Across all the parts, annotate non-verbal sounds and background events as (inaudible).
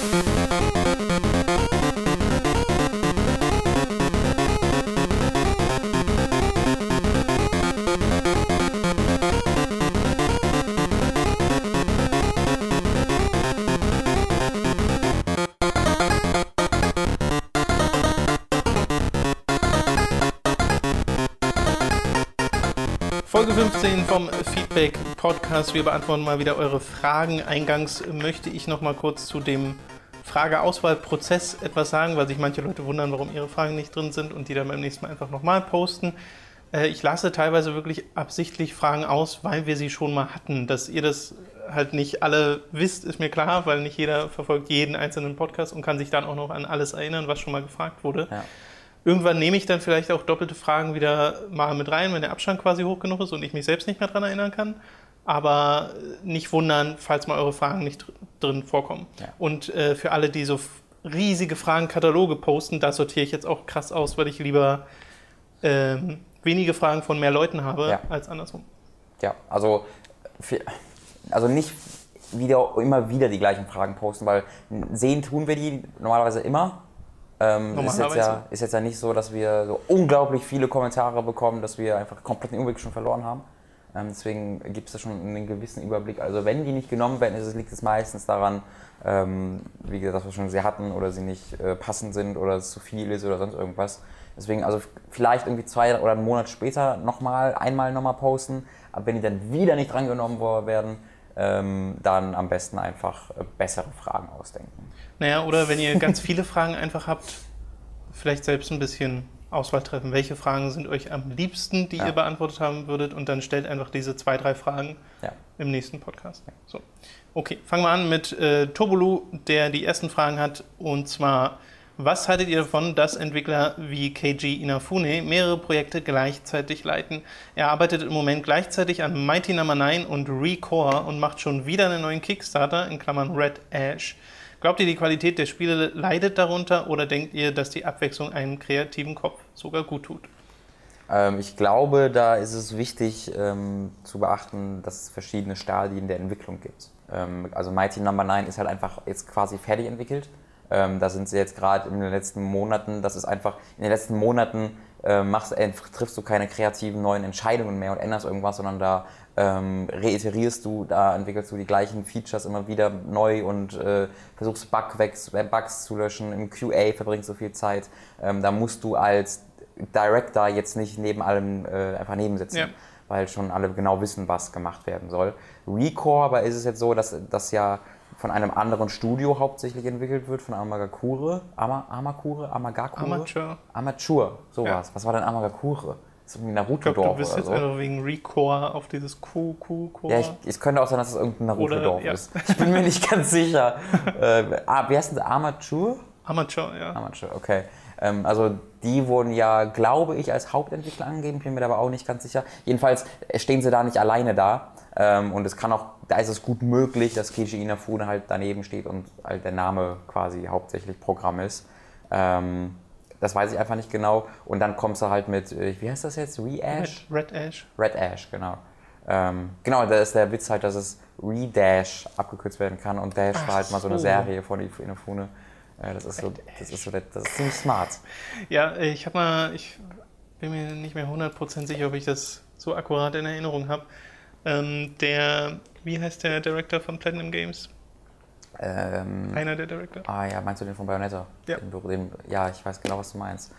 Folge Feedback Podcast. Wir beantworten mal wieder eure Fragen. Eingangs möchte ich noch mal kurz zu dem Frageauswahlprozess etwas sagen, weil sich manche Leute wundern, warum ihre Fragen nicht drin sind und die dann beim nächsten Mal einfach nochmal posten. Äh, ich lasse teilweise wirklich absichtlich Fragen aus, weil wir sie schon mal hatten. Dass ihr das halt nicht alle wisst, ist mir klar, weil nicht jeder verfolgt jeden einzelnen Podcast und kann sich dann auch noch an alles erinnern, was schon mal gefragt wurde. Ja. Irgendwann nehme ich dann vielleicht auch doppelte Fragen wieder mal mit rein, wenn der Abstand quasi hoch genug ist und ich mich selbst nicht mehr daran erinnern kann. Aber nicht wundern, falls mal eure Fragen nicht drin vorkommen. Ja. Und äh, für alle, die so riesige Fragenkataloge posten, da sortiere ich jetzt auch krass aus, weil ich lieber ähm, wenige Fragen von mehr Leuten habe ja. als andersrum. Ja, also, für, also nicht wieder, immer wieder die gleichen Fragen posten, weil sehen tun wir die normalerweise immer ähm, ist, jetzt ja, ist jetzt ja nicht so, dass wir so unglaublich viele Kommentare bekommen, dass wir einfach komplett den Überblick schon verloren haben. Ähm, deswegen gibt es da schon einen gewissen Überblick. Also wenn die nicht genommen werden, ist, liegt es meistens daran, ähm, wie gesagt, dass wir schon sie hatten oder sie nicht äh, passend sind oder es zu viel ist oder sonst irgendwas. Deswegen also vielleicht irgendwie zwei oder einen Monat später nochmal, einmal nochmal posten. Aber wenn die dann wieder nicht drangenommen werden, ähm, dann am besten einfach äh, bessere Fragen ausdenken. Naja, oder wenn ihr ganz viele Fragen einfach habt, vielleicht selbst ein bisschen Auswahl treffen. Welche Fragen sind euch am liebsten, die ja. ihr beantwortet haben würdet? Und dann stellt einfach diese zwei, drei Fragen ja. im nächsten Podcast. So. Okay, fangen wir an mit äh, Tobulu, der die ersten Fragen hat. Und zwar, was haltet ihr davon, dass Entwickler wie Keiji Inafune mehrere Projekte gleichzeitig leiten? Er arbeitet im Moment gleichzeitig an Mighty Number no. 9 und Recore und macht schon wieder einen neuen Kickstarter, in Klammern Red Ash. Glaubt ihr, die Qualität der Spiele leidet darunter oder denkt ihr, dass die Abwechslung einem kreativen Kopf sogar gut tut? Ähm, ich glaube, da ist es wichtig ähm, zu beachten, dass es verschiedene Stadien der Entwicklung gibt. Ähm, also Mighty Number no. 9 ist halt einfach jetzt quasi fertig entwickelt ähm, da sind sie jetzt gerade in den letzten Monaten, das ist einfach, in den letzten Monaten äh, machst, äh, triffst du keine kreativen neuen Entscheidungen mehr und änderst irgendwas, sondern da ähm, reiterierst du, da entwickelst du die gleichen Features immer wieder neu und äh, versuchst Bugwex, äh, Bugs zu löschen. Im QA verbringst du viel Zeit. Ähm, da musst du als Director jetzt nicht neben allem äh, einfach nebensitzen. Ja weil schon alle genau wissen, was gemacht werden soll. Recore aber ist es jetzt so, dass das ja von einem anderen Studio hauptsächlich entwickelt wird, von Amagakure. Ama, Amakure? Amagakure? Amateur. Amateur, sowas. Ja. Was war denn Amagakure? Das ist irgendwie Naruto-Dorf. Du bist jetzt so. einfach wegen Recore auf dieses Q, Q, Q. Ja, ich, es könnte auch sein, dass es irgendein Naruto-Dorf ja. ist. Ich bin mir nicht ganz sicher. (laughs) äh, ah, wie heißt denn das? Amateur? Amateur, ja. Amateur, okay. Ähm, also die wurden ja, glaube ich, als Hauptentwickler angegeben, bin mir aber auch nicht ganz sicher. Jedenfalls stehen sie da nicht alleine da. Ähm, und es kann auch, da ist es gut möglich, dass Keiji Inafune halt daneben steht und halt der Name quasi hauptsächlich Programm ist. Ähm, das weiß ich einfach nicht genau. Und dann kommst du halt mit, äh, wie heißt das jetzt? Re-Ash? Red, Red, Ash. Red Ash, genau. Ähm, genau, da ist der Witz halt, dass es Re-Dash abgekürzt werden kann. Und Dash Ach war halt mal so eine Serie von Inafune. Äh, das ist so, das ist so, das ist ziemlich smart. Ja, ich habe mal, ich bin mir nicht mehr 100% sicher, ob ich das so akkurat in Erinnerung habe. Ähm, der, wie heißt der Director von Platinum Games? Ähm, Einer der Director? Ah ja, meinst du den von Bayonetta? Ja. Den, ja, ich weiß genau, was du meinst.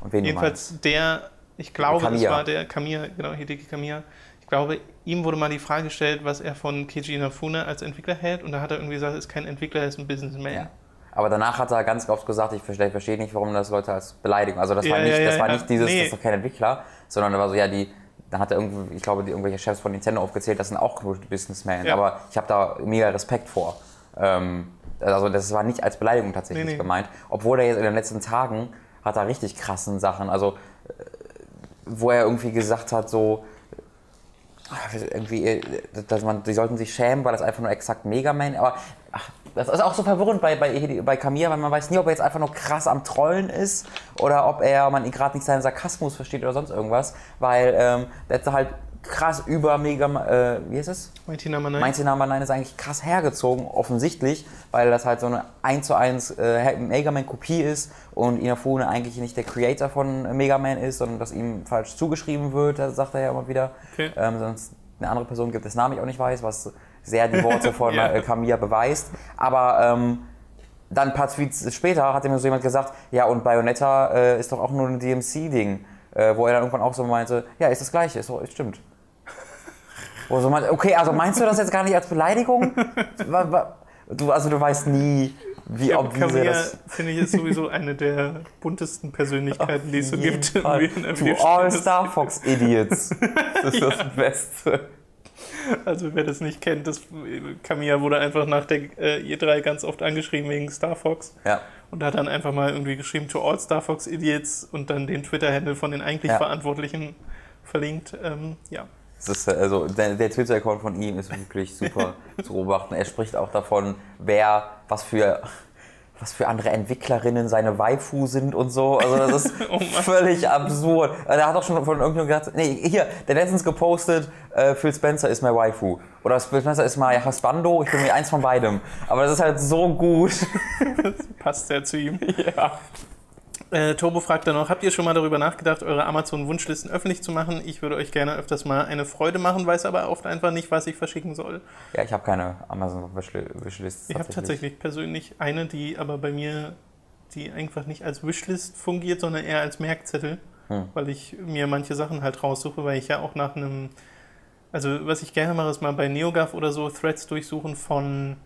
Und wen Jedenfalls du meinst. der, ich glaube, Kamiya. das war der Kamiya, genau, Hideki Kamiya. Ich glaube, ihm wurde mal die Frage gestellt, was er von Keiji Inafune als Entwickler hält. Und da hat er irgendwie gesagt, er ist kein Entwickler, er ist ein Businessman. Ja. Aber danach hat er ganz oft gesagt, ich verstehe, verstehe nicht, warum das Leute als Beleidigung. Also das ja, war nicht, ja, das war nicht dieses, nee. das ist doch kein Entwickler, sondern er war so, ja, die, dann hat er irgendwie, ich glaube, die, irgendwelche Chefs von Nintendo aufgezählt, das sind auch Businessmen. Ja. Aber ich habe da mega Respekt vor. Ähm, also das war nicht als Beleidigung tatsächlich nee, nee. gemeint. Obwohl er jetzt in den letzten Tagen hat er richtig krassen Sachen, also äh, wo er irgendwie gesagt hat, so irgendwie, äh, dass man, die sollten sich schämen, weil das einfach nur exakt Mega Man, aber ach, das ist auch so verwirrend bei, bei, bei Kamir, weil man weiß nie, ob er jetzt einfach nur krass am Trollen ist oder ob er, man gerade nicht seinen Sarkasmus versteht oder sonst irgendwas, weil ähm, der halt krass über Mega, äh, wie ist es? Mighty Number 9. Mighty Number 9 ist eigentlich krass hergezogen, offensichtlich, weil das halt so eine 1 zu 1 äh, Mega Man Kopie ist und Inafune eigentlich nicht der Creator von Mega Man ist, sondern dass ihm falsch zugeschrieben wird, das sagt er ja immer wieder. Okay. Ähm, sonst eine andere Person gibt, dessen Namen ich auch nicht weiß, was sehr die Worte von (laughs) Ja. äh, Kamiya beweist. Aber ähm, dann ein paar Tweets später hat mir so jemand gesagt, ja und Bayonetta äh, ist doch auch nur ein DMC-Ding, äh, wo er dann irgendwann auch so meinte, ja ist das gleiche, ist doch, stimmt. Wo so meinte, okay, also meinst du das jetzt gar nicht als Beleidigung? (laughs) Du, also du weißt nie, wie Ja, ob Kamiya, das... finde ich, ist sowieso eine der buntesten Persönlichkeiten, die es so gibt. Fall. Du Videospielindustrie. All-Star Fox Idiots. (laughs) Das ist das Beste. Also wer das nicht kennt, das Kamiya wurde einfach nach der äh, E3 ganz oft angeschrieben wegen Star Fox Ja. und hat dann einfach mal irgendwie geschrieben to all Star Fox Idiots und dann den Twitter-Handle von den eigentlich Ja. Verantwortlichen verlinkt. Ähm, ja. Das ist, also der, der Twitter-Account von ihm ist wirklich super (laughs) zu beobachten. Er spricht auch davon, wer, was für, was für andere Entwicklerinnen seine Waifu sind und so. Also das ist (laughs) Oh völlig absurd. Äh, Der hat auch schon von irgendjemandem gesagt, nee, hier, der letztens gepostet, äh, Phil Spencer ist mein Waifu. Oder Phil Spencer ist mein Husbando, ich bin mir eins von beidem. Aber das ist halt so gut. (laughs) Passt ja zu ihm. (laughs) ja. Äh, Turbo fragt dann noch, habt ihr schon mal darüber nachgedacht, eure Amazon-Wunschlisten öffentlich zu machen? Ich würde euch gerne öfters mal eine Freude machen, weiß aber oft einfach nicht, was ich verschicken soll. Ja, ich habe keine Amazon Wishli- Wishlists. Ich habe tatsächlich persönlich eine, die aber bei mir, die einfach nicht als Wishlist fungiert, sondern eher als Merkzettel, Hm. weil ich mir manche Sachen halt raussuche, weil ich ja auch nach einem, also was ich gerne mache, ist mal bei NeoGAF oder so Threads durchsuchen von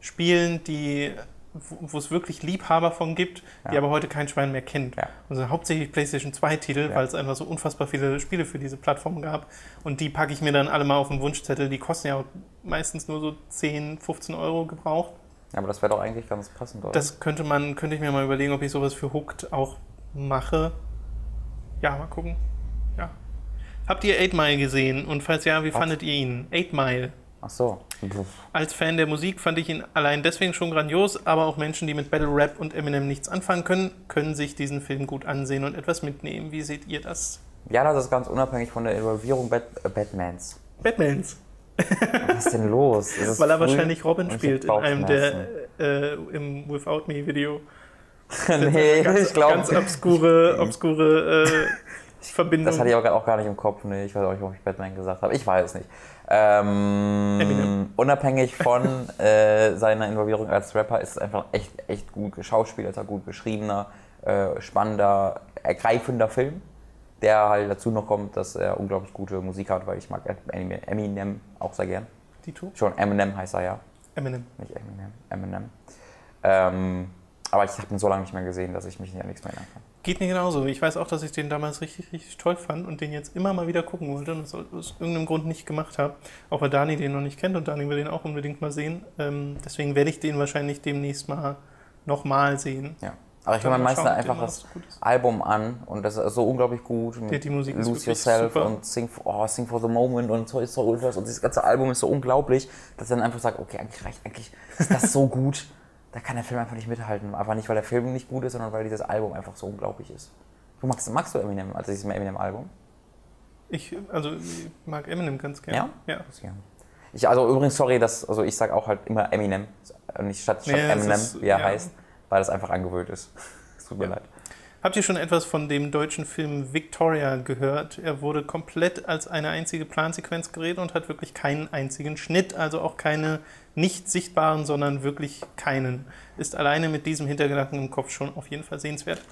Spielen, die wo es wirklich Liebhaber von gibt, die Ja. aber heute kein Schwein mehr kennt. Ja. Also hauptsächlich PlayStation 2 Titel, Ja. weil es einfach so unfassbar viele Spiele für diese Plattform gab. Und die packe ich mir dann alle mal auf den Wunschzettel. Die kosten ja meistens nur so 10, 15 Euro gebraucht. Ja, aber das wäre doch eigentlich ganz passend, oder? Das könnte man, könnte ich mir mal überlegen, ob ich sowas für Hooked auch mache. Ja, mal gucken. Ja. Habt ihr 8 Mile gesehen? Und falls ja, wie Was? fandet ihr ihn? 8 Mile. Ach so. Als Fan der Musik fand ich ihn allein deswegen schon grandios, aber auch Menschen, die mit Battle Rap und Eminem nichts anfangen können, können sich diesen Film gut ansehen und etwas mitnehmen. Wie seht ihr das? Ja, das ist ganz unabhängig von der Involvierung Bat äh, Batmans. Batmans. Was ist denn los? Ist Weil er wahrscheinlich Robin spielt in einem der äh, im Without Me Video. (laughs) nee, ganz, ich glaube. Ganz obskure, obskure äh, Verbindung. Das hatte ich auch, auch gar nicht im Kopf. Nee, ich weiß auch nicht, ob ich Batman gesagt habe. Ich weiß es nicht. Ähm, Eminem. unabhängig von (laughs) äh, seiner Involvierung als Rapper ist es einfach echt, echt gut geschauspielerter, gut geschriebener, äh, spannender, ergreifender Film. Der halt dazu noch kommt, dass er unglaublich gute Musik hat, weil ich mag Eminem, auch sehr gern. Die Tour? Schon Eminem heißt er ja. Eminem. Nicht Eminem, Eminem. Ähm, aber ich habe ihn so lange nicht mehr gesehen, dass ich mich an nichts mehr erinnern kann. Geht mir genauso. Ich weiß auch, dass ich den damals richtig, richtig toll fand und den jetzt immer mal wieder gucken wollte und es aus irgendeinem Grund nicht gemacht habe. Auch weil Dani den noch nicht kennt und Dani will den auch unbedingt mal sehen. Ähm, deswegen werde ich den wahrscheinlich demnächst mal nochmal sehen. Ja. Aber ich höre mir meistens einfach das. Album an und das ist so unglaublich gut. Die- die Musik Lose Yourself super. und Sing for, oh, Sing for the Moment und Toy Story Ultras und dieses ganze Album ist so unglaublich, dass ich dann einfach sage, okay, eigentlich reicht, eigentlich ist das so gut, da kann der Film einfach nicht mithalten. Einfach nicht, weil der Film nicht gut ist, sondern weil dieses Album einfach so unglaublich ist. Du magst, magst du Eminem, also dieses Eminem-Album? Ich, also, ich mag Eminem ganz gerne. Ja. Ja. Ich, also übrigens, sorry, dass, also ich sage auch halt immer Eminem, nicht statt, statt Nee, Eminem, ist- wie er ja. heißt, weil das einfach angewöhnt ist. Es (laughs) tut mir Ja. leid. Habt ihr schon etwas von dem deutschen Film Victoria gehört? Er wurde komplett als eine einzige Plansequenz geredet und hat wirklich keinen einzigen Schnitt, also auch keine nicht sichtbaren, sondern wirklich keinen. Ist alleine mit diesem Hintergedanken im Kopf schon auf jeden Fall sehenswert.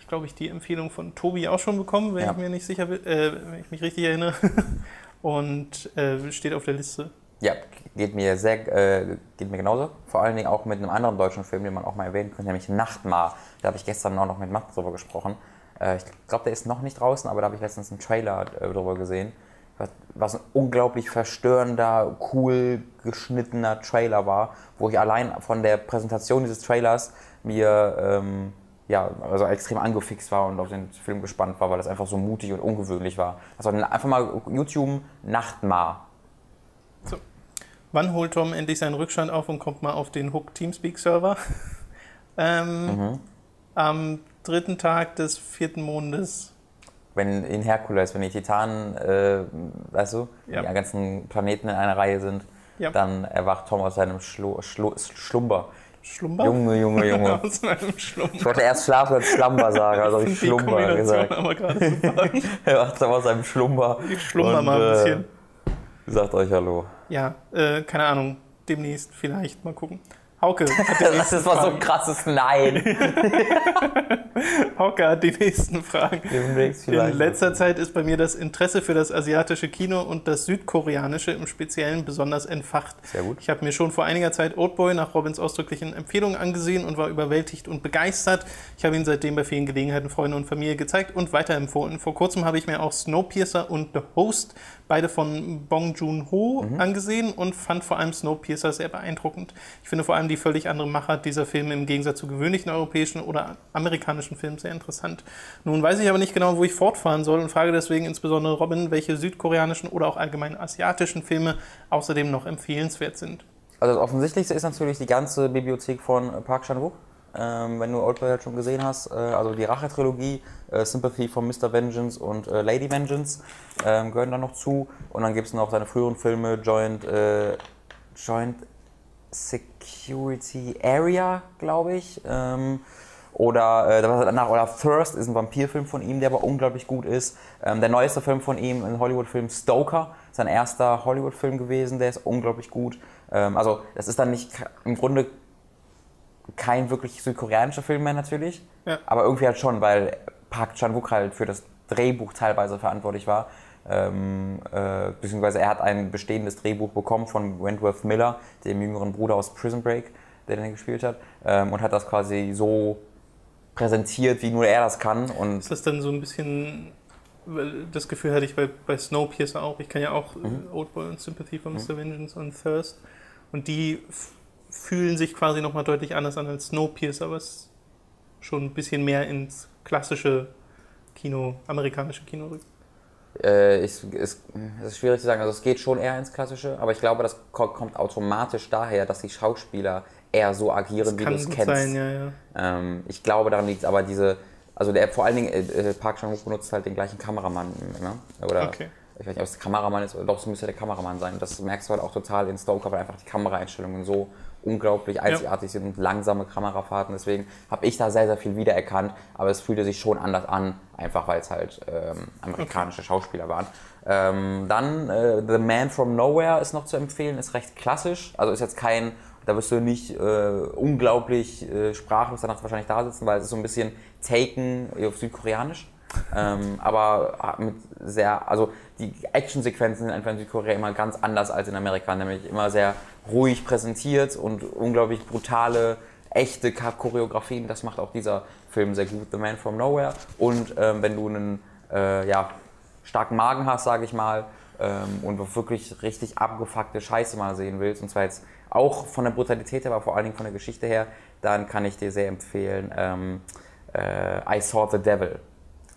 Ich glaube, ich die Empfehlung von Tobi auch schon bekommen, wenn Ja. ich mir nicht sicher bin, äh, wenn ich mich richtig erinnere. (laughs) und äh, steht auf der Liste. Ja, geht mir sehr, äh, geht mir genauso. Vor allen Dingen auch mit einem anderen deutschen Film, den man auch mal erwähnen könnte, nämlich Nachtmar. Da habe ich gestern auch noch mit Matt drüber gesprochen. Äh, ich glaube, der ist noch nicht draußen, aber da habe ich letztens einen Trailer äh, drüber gesehen. Was, was ein unglaublich verstörender, cool geschnittener Trailer war, wo ich allein von der Präsentation dieses Trailers mir ähm, ja, also extrem angefixt war und auf den Film gespannt war, weil das einfach so mutig und ungewöhnlich war. Also einfach mal YouTube Nachtmar. So. Wann holt Tom endlich seinen Rückstand auf und kommt mal auf den Hook Teamspeak Server? (laughs) ähm, Mhm. Am dritten Tag des vierten Mondes. Wenn in Herkules, wenn die Titanen, äh, weißt du, Ja. die ganzen Planeten in einer Reihe sind, Ja. dann erwacht Tom aus seinem Schlu Schlu Schlumber. Schlumber? Junge, Junge, (laughs) Junge. Aus einem Schlumber. Ich wollte erst Schlaf als Schlumber sagen, also habe ich Schlumber gesagt. aber gerade super. (laughs) Er wacht Tom aus seinem Schlumber. Ich schlummer und, mal ein bisschen. Äh, sagt euch Hallo. Ja, äh, keine Ahnung. Demnächst vielleicht mal gucken. Hauke hat Das nächsten ist mal so ein krasses Nein. (laughs) Hauke hat die nächsten Fragen. Demnächst In letzter Zeit ist bei mir das Interesse für das asiatische Kino und das südkoreanische im Speziellen besonders entfacht. Sehr gut. Ich habe mir schon vor einiger Zeit Oldboy nach Robins ausdrücklichen Empfehlungen angesehen und war überwältigt und begeistert. Ich habe ihn seitdem bei vielen Gelegenheiten Freunde und Familie gezeigt und weiterempfohlen. Vor kurzem habe ich mir auch Snowpiercer und The Host, beide von Bong Joon-ho, angesehen und fand vor allem Snowpiercer sehr beeindruckend. Ich finde vor allem die völlig andere Machart dieser Filme im Gegensatz zu gewöhnlichen europäischen oder amerikanischen Filmen sehr interessant. Nun weiß ich aber nicht genau, wo ich fortfahren soll und frage deswegen insbesondere Robin, welche südkoreanischen oder auch allgemein asiatischen Filme außerdem noch empfehlenswert sind. Also das Offensichtlichste ist natürlich die ganze Bibliothek von Park Chan-wook. Ähm, wenn du Oldboy halt schon gesehen hast, äh, also die Rache-Trilogie, äh, Sympathy for Mr. Vengeance und äh, Lady Vengeance ähm, gehören da noch zu. Und dann gibt es noch seine früheren Filme, Joint, äh, Joint Security Area, glaube ich. Ähm, oder, äh, danach, oder Thirst ist ein Vampirfilm von ihm, der aber unglaublich gut ist. Ähm, der neueste Film von ihm, ein Hollywood-Film, Stoker, sein erster Hollywood-Film gewesen, der ist unglaublich gut. Ähm, also, das ist dann nicht im Grunde kein wirklich südkoreanischer Film mehr natürlich, Ja. aber irgendwie halt schon, weil Park Chan-wook halt für das Drehbuch teilweise verantwortlich war. Ähm, äh, beziehungsweise er hat ein bestehendes Drehbuch bekommen von Wentworth Miller, dem jüngeren Bruder aus Prison Break, der den gespielt hat, ähm, und hat das quasi so präsentiert, wie nur er das kann. Und Ist das dann so ein bisschen, weil das Gefühl hatte ich bei, bei Snowpiercer auch, ich kann ja auch Mhm. äh, Oldboy und Sympathy for Mr. Vengeance und Thirst und die fühlen sich quasi nochmal deutlich anders an als Snowpiercer, was schon ein bisschen mehr ins klassische Kino, amerikanische Kino rückt. Äh, ich, es, es ist schwierig zu sagen, also es geht schon eher ins Klassische, aber ich glaube, das ko- kommt automatisch daher, dass die Schauspieler eher so agieren, wie du es kennst. sein, ja, ja. Ähm, ich glaube, daran liegt aber diese, also der vor allen Dingen, äh, äh, Park Chan-wook benutzt halt den gleichen Kameramann immer. Oder Okay. ich weiß nicht, ob es der Kameramann ist, oder doch, es müsste der Kameramann sein. Das merkst du halt auch total in Stoker, weil einfach die Kameraeinstellungen so unglaublich einzigartig sind und langsame Kamerafahrten. Deswegen habe ich da sehr, sehr viel wiedererkannt, aber es fühlte sich schon anders an, einfach weil es halt ähm, amerikanische Schauspieler waren. Ähm, dann äh, The Man from Nowhere ist noch zu empfehlen, ist recht klassisch, also ist jetzt kein, da wirst du nicht äh, unglaublich äh, sprachlos danach wahrscheinlich da sitzen, weil es ist so ein bisschen Taken auf Südkoreanisch. (laughs) Ähm, aber mit sehr, also die Actionsequenzen sind einfach in Südkorea immer ganz anders als in Amerika, nämlich immer sehr ruhig präsentiert und unglaublich brutale, echte Choreografien. Das macht auch dieser Film sehr gut, The Man from Nowhere. Und ähm, wenn du einen äh, ja, starken Magen hast, sage ich mal, ähm, und wirklich richtig abgefuckte Scheiße mal sehen willst, und zwar jetzt auch von der Brutalität her, aber vor allen Dingen von der Geschichte her, dann kann ich dir sehr empfehlen ähm, äh, I Saw the Devil.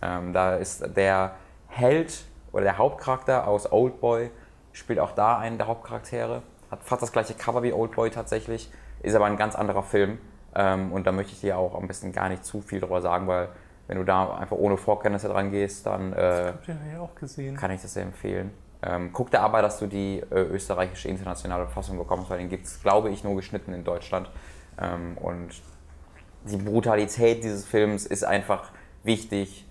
Ähm, da ist der Held oder der Hauptcharakter aus Oldboy, spielt auch da einen der Hauptcharaktere, hat fast das gleiche Cover wie Oldboy tatsächlich, ist aber ein ganz anderer Film. Ähm, und da möchte ich dir auch ein bisschen gar nicht zu viel darüber sagen, weil wenn du da einfach ohne Vorkenntnisse dran gehst, dann äh, gesehen. kann ich das sehr empfehlen. Ähm, guck da aber, dass du die äh, österreichische internationale Fassung bekommst, weil den gibt es, glaube ich, nur geschnitten in Deutschland. Ähm, und die Brutalität dieses Films ist einfach wichtig,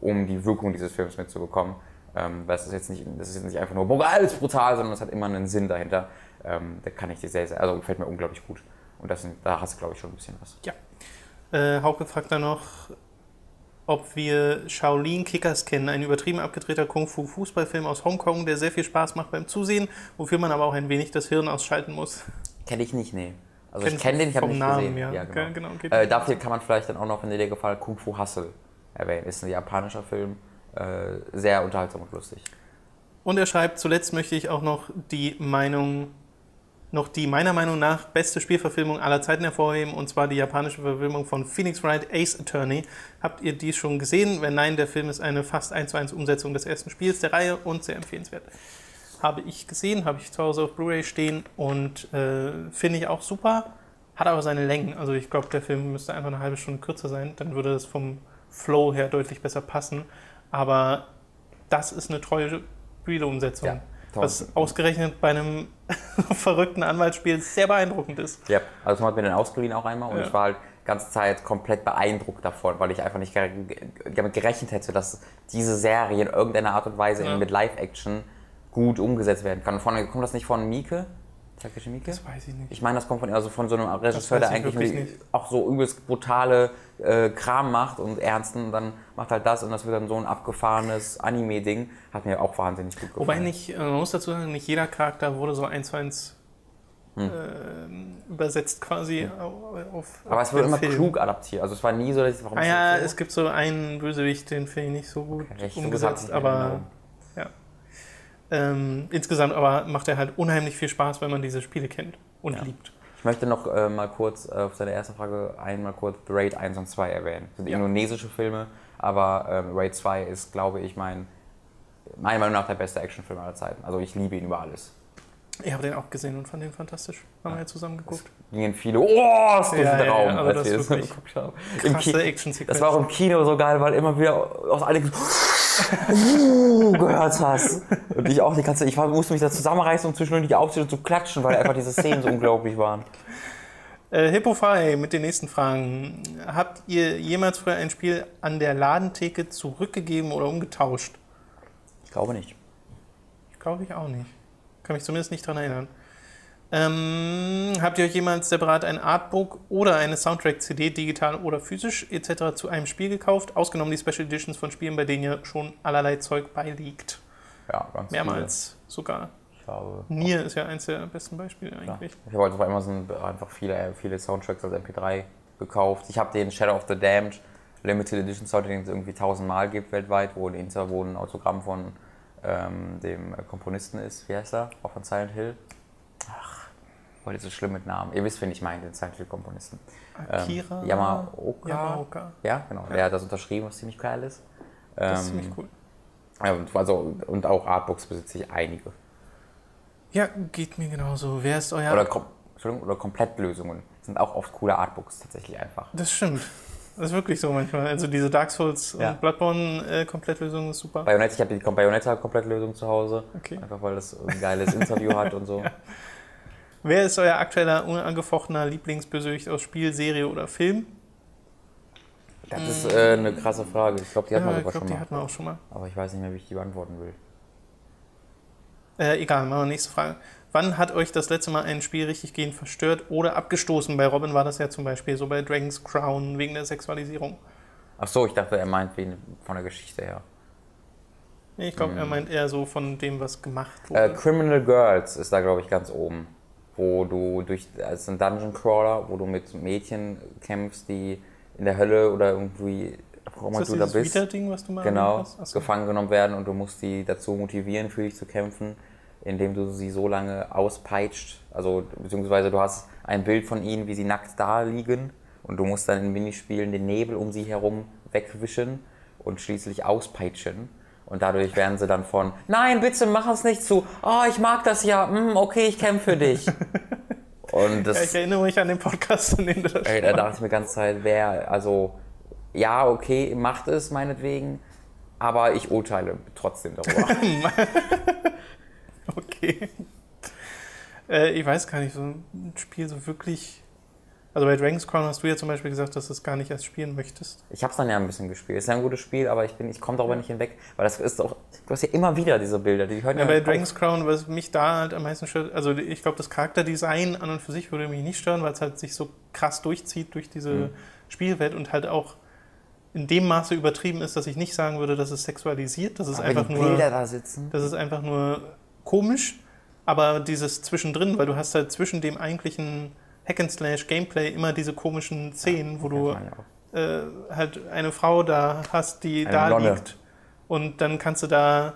um die Wirkung dieses Films mitzubekommen. Ähm, weil es ist jetzt nicht, das ist jetzt nicht einfach nur boah, alles brutal, sondern es hat immer einen Sinn dahinter. Ähm, da kann ich dir sehr, sehr, also gefällt mir unglaublich gut. Und das da hast du, glaube ich, schon ein bisschen was. Ja. Äh, Hauke fragt dann noch, ob wir Shaolin Kickers kennen, ein übertrieben abgedrehter Kung-Fu-Fußballfilm aus Hongkong, der sehr viel Spaß macht beim Zusehen, wofür man aber auch ein wenig das Hirn ausschalten muss. Kenne ich nicht, nee. Also Kennst ich kenne den, ich habe nicht Namen, gesehen. ja. genau. Okay, genau, äh, dafür kann man vielleicht dann auch noch, wenn dir der gefallen, Kung Fu Hustle erwähnen. Ist ein japanischer Film, sehr unterhaltsam und lustig. Und er schreibt, zuletzt möchte ich auch noch die Meinung, noch die meiner Meinung nach beste Spielverfilmung aller Zeiten hervorheben, und zwar die japanische Verfilmung von Phoenix Wright Ace Attorney. Habt ihr dies schon gesehen? Wenn nein, der Film ist eine fast 1 zu 1 Umsetzung des ersten Spiels der Reihe und sehr empfehlenswert. Habe ich gesehen, habe ich zu Hause auf Blu-ray stehen und äh, finde ich auch super. Hat aber seine Längen. Also ich glaube, der Film müsste einfach eine halbe Stunde kürzer sein. Dann würde es vom Flow her deutlich besser passen. Aber das ist eine treue Spieleumsetzung. Ja, was ausgerechnet bei einem (laughs) verrückten Anwaltsspiel sehr beeindruckend ist. Ja, also man hat mir den ausgeliehen auch einmal und Ja. ich war halt die ganze Zeit komplett beeindruckt davon, weil ich einfach nicht damit gerechnet hätte, dass diese Serie in irgendeiner Art und Weise Ja. mit Live-Action gut umgesetzt werden kann. Und von, kommt das nicht von Mieke? Takashi Miike? Das weiß ich nicht. Ich meine, das kommt von, also von so einem Regisseur, der ich eigentlich auch so übelst brutale äh, Kram macht und ernsten und dann macht halt das und das wird dann so ein abgefahrenes Anime-Ding. Hat mir auch wahnsinnig gut gefallen. Wobei nicht, äh, man muss dazu sagen, nicht jeder Charakter wurde so eins zu eins Hm. äh, übersetzt quasi au- auf. Aber es den immer Film. klug adaptiert. Also es war nie so, dass ich warum Ah ja, so? es gibt so einen Bösewicht, den finde ich nicht so gut Recht, so umgesetzt, aber. Ähm, insgesamt aber macht er halt unheimlich viel Spaß, wenn man diese Spiele kennt und Ja. liebt. Ich möchte noch äh, mal kurz äh, auf seine erste Frage einmal kurz The Raid 1 und 2 erwähnen. Das sind Ja. indonesische Filme, aber ähm, Raid 2 ist, glaube ich, mein, meiner Meinung nach der beste Actionfilm aller Zeiten. Also ich liebe ihn über alles. Ich habe den auch gesehen und fand den fantastisch. Haben wir ja zusammen geguckt. Gingen viele, oh, ist Ja, den ja, also als das wir ist (laughs) wirklich geguckt haben. Krasse Action-Sequenz. das war auch im Kino so geil, weil immer wieder aus allen uh, gehört hast. Und ich auch die ganze ich war, musste mich da zusammenreißen, um zwischendurch nicht aufzustehen und zu klatschen, weil einfach diese Szenen so unglaublich waren. Äh, Hippofrei mit den nächsten Fragen. Habt ihr jemals früher ein Spiel an der Ladentheke zurückgegeben oder umgetauscht? Ich glaube nicht. Glaube ich auch nicht. Kann mich zumindest nicht daran erinnern. Ähm, habt ihr euch jemals separat ein Artbook oder eine Soundtrack-CD, digital oder physisch etc. zu einem Spiel gekauft? Ausgenommen die Special Editions von Spielen, bei denen ihr schon allerlei Zeug beiliegt. Ja, ganz Mehrmals sogar. Viele. Ich glaube. Nier ist ja eins der besten Beispiele Ja. eigentlich. Ich habe halt auf Amazon einfach viele, viele Soundtracks als MP3 gekauft. Ich habe den Shadow of the Damned Limited Edition Soundtrack, den es irgendwie tausendmal gibt weltweit, wo hinter wo ein Autogramm von ähm, dem Komponisten ist. Wie heißt er? Auch von Silent Hill. Ach, heute so schlimm mit Namen. Ihr wisst, wen ich meine, den Silent Hill Komponisten. Akira Ähm, Yamaoka. Yamaoka. Ja, genau. Der hat das unterschrieben, was ziemlich geil ist. Das ist Ähm, ziemlich cool. ja, und, also, und auch Artbooks besitze ich einige. Ja, geht mir genauso. Wer ist euer... Oder, kom Entschuldigung, oder Komplettlösungen. Sind auch oft coole Artbooks tatsächlich einfach. Das stimmt. Das ist wirklich so manchmal. Also diese Dark Souls Ja. und Bloodborne äh, ist super. Bayonetta, ich habe die Bayonetta-Komplettlösung zu Hause. Okay. Einfach weil das ein geiles Interview hat und so. (laughs) Wer ist euer aktueller unangefochtener Lieblingsbösewicht aus Spiel, Serie oder Film? Das ist äh, eine krasse Frage. Ich glaube, die hat man sogar glaube, schon die mal. hatten wir auch schon mal. Aber ich weiß nicht mehr, wie ich die beantworten will. Äh, egal, machen wir nächste Frage. Wann hat euch das letzte Mal ein Spiel richtig gehend verstört oder abgestoßen? Bei Robin war das ja zum Beispiel so bei Dragon's Crown wegen der Sexualisierung. Ach so, ich dachte, er meint von der Geschichte her. Nee, ich glaube, er meint eher so von dem, was gemacht Hm. Äh, wurde. Criminal Girls ist da, glaube ich, ganz oben. Wo du durch, als ein Dungeon Crawler, wo du mit Mädchen kämpfst, die in der Hölle oder irgendwie, wo auch immer du da bist. Vita-Ding, was du mal genau? Achso. gefangen genommen werden und du musst die dazu motivieren, für dich zu kämpfen, indem du sie so lange auspeitscht. Also, beziehungsweise du hast ein Bild von ihnen, wie sie nackt da liegen und du musst dann in Minispielen den Nebel um sie herum wegwischen und schließlich auspeitschen. Und dadurch werden sie dann von, nein, bitte mach es nicht zu, oh, ich mag das ja, mm, okay, ich kämpfe für dich. (laughs) Und Ja, das, ich erinnere mich an den Podcast, in dem du das Ey, da dachte ich mir die ganze Zeit, wer, also, ja, okay, macht es meinetwegen, aber ich urteile trotzdem darüber. (laughs) Okay. Äh, ich weiß gar nicht, so ein Spiel so wirklich. Also bei Dragon's Crown hast du ja zum Beispiel gesagt, dass du es gar nicht erst spielen möchtest. ich hab's dann ja ein bisschen gespielt. Ist ja ein gutes Spiel, aber ich, bin, ich komme darüber nicht hinweg, weil das ist doch, du hast ja immer wieder diese Bilder, die hören Ja, ja, bei. Dragon's Crown, was mich da halt am meisten stört, also ich glaube, das Charakterdesign an und für sich würde mich nicht stören, weil es halt sich so krass durchzieht durch diese Mhm. Spielwelt und halt auch in dem Maße übertrieben ist, dass ich nicht sagen würde, dass es sexualisiert. Das ist Aber einfach die nur. Bilder da sitzen. Das ist einfach nur komisch, aber dieses Zwischendrin, weil du hast halt zwischen dem eigentlichen Hack-and-Slash-Gameplay immer diese komischen Szenen, wo du äh, halt eine Frau da hast, die Eine da Nonne. liegt und dann kannst du da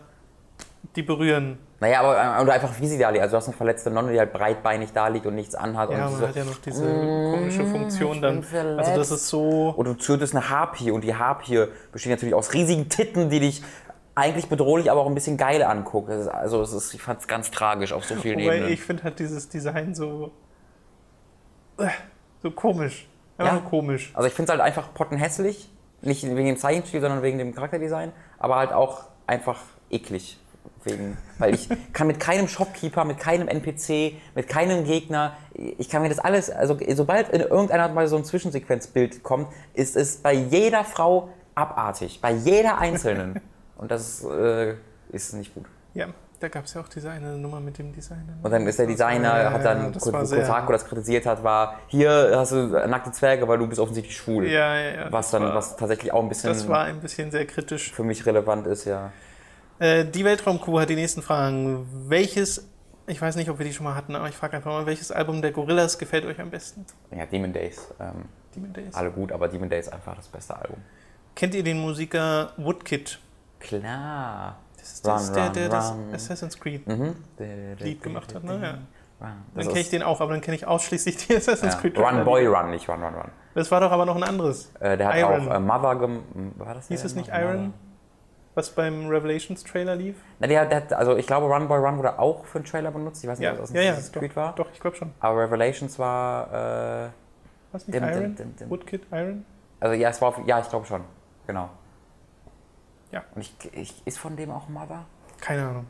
die berühren. Naja, aber äh, oder einfach wie sie da liegt. Also du hast eine verletzte Nonne, die halt breitbeinig da liegt und nichts anhat. Ja, und man so. hat ja noch diese komische Funktion ich dann. Also das ist so. Und du tötest eine Harpie und die Harpie besteht natürlich aus riesigen Titten, die dich eigentlich bedrohlich, aber auch ein bisschen geil anguckt. Also es ist, ich fand es ganz tragisch auf so vielen Wobei Ebenen. ich finde halt dieses Design so. So komisch. Einfach Ja. nur komisch. Also ich finde es halt einfach pottenhässlich, Nicht wegen dem Zeichenstil, sondern wegen dem Charakterdesign, aber halt auch einfach eklig. Wegen, weil ich (laughs) kann mit keinem Shopkeeper, mit keinem NPC, mit keinem Gegner, ich kann mir das alles, also sobald in irgendeiner Art mal so ein Zwischensequenzbild kommt, ist es bei jeder Frau abartig, bei jeder einzelnen. (laughs) Und das äh, ist nicht gut. Ja, da gab es ja auch diese eine Nummer mit dem Designer. Und dann ist der Designer, Ja, hat dann, das sehr- Kotaku das kritisiert hat, war, hier hast du nackte Zwerge, weil du bist offensichtlich schwul. Ja, ja, ja. was dann, war, was tatsächlich auch ein bisschen das war ein bisschen sehr kritisch. für mich relevant ist, ja. Äh, die Weltraumkuh hat die nächsten Fragen. Welches, ich weiß nicht, ob wir die schon mal hatten, aber ich frage einfach mal, welches Album der Gorillas gefällt euch am besten? Ja, Demon Days. Ähm, Demon Days. alle gut, aber Demon Days ist einfach das beste Album. Kennt ihr den Musiker Woodkid? Klar. Das ist, das, Run, der, run, der das run. Assassin's Creed. Mhm. Lied gemacht hat, ne? Ja. Dann Das kenne ich den auch, aber dann kenne ich ausschließlich die (laughs) Assassin's ja. Creed. Run Boy Run, nicht Run Run Run. Das war doch aber noch ein anderes. Äh, der hat Iron. auch äh, Mother gem war das Hieß der es nicht? Iron? Was beim Revelations Trailer lief? Na, der, der hat, also ich glaube, Run Boy Run wurde auch für einen Trailer benutzt. Ich weiß nicht, Ja, ob das ein ja, ja. Assassin's Doch, Creed war. doch, ich glaube schon. Aber Revelations war, äh, Was nicht Dim, Iron? dim, dim. Woodkid Iron? also ja, es war, ja, ich glaube schon. Genau. Ja. Und ich, ich, ist von dem auch Mother? Keine Ahnung.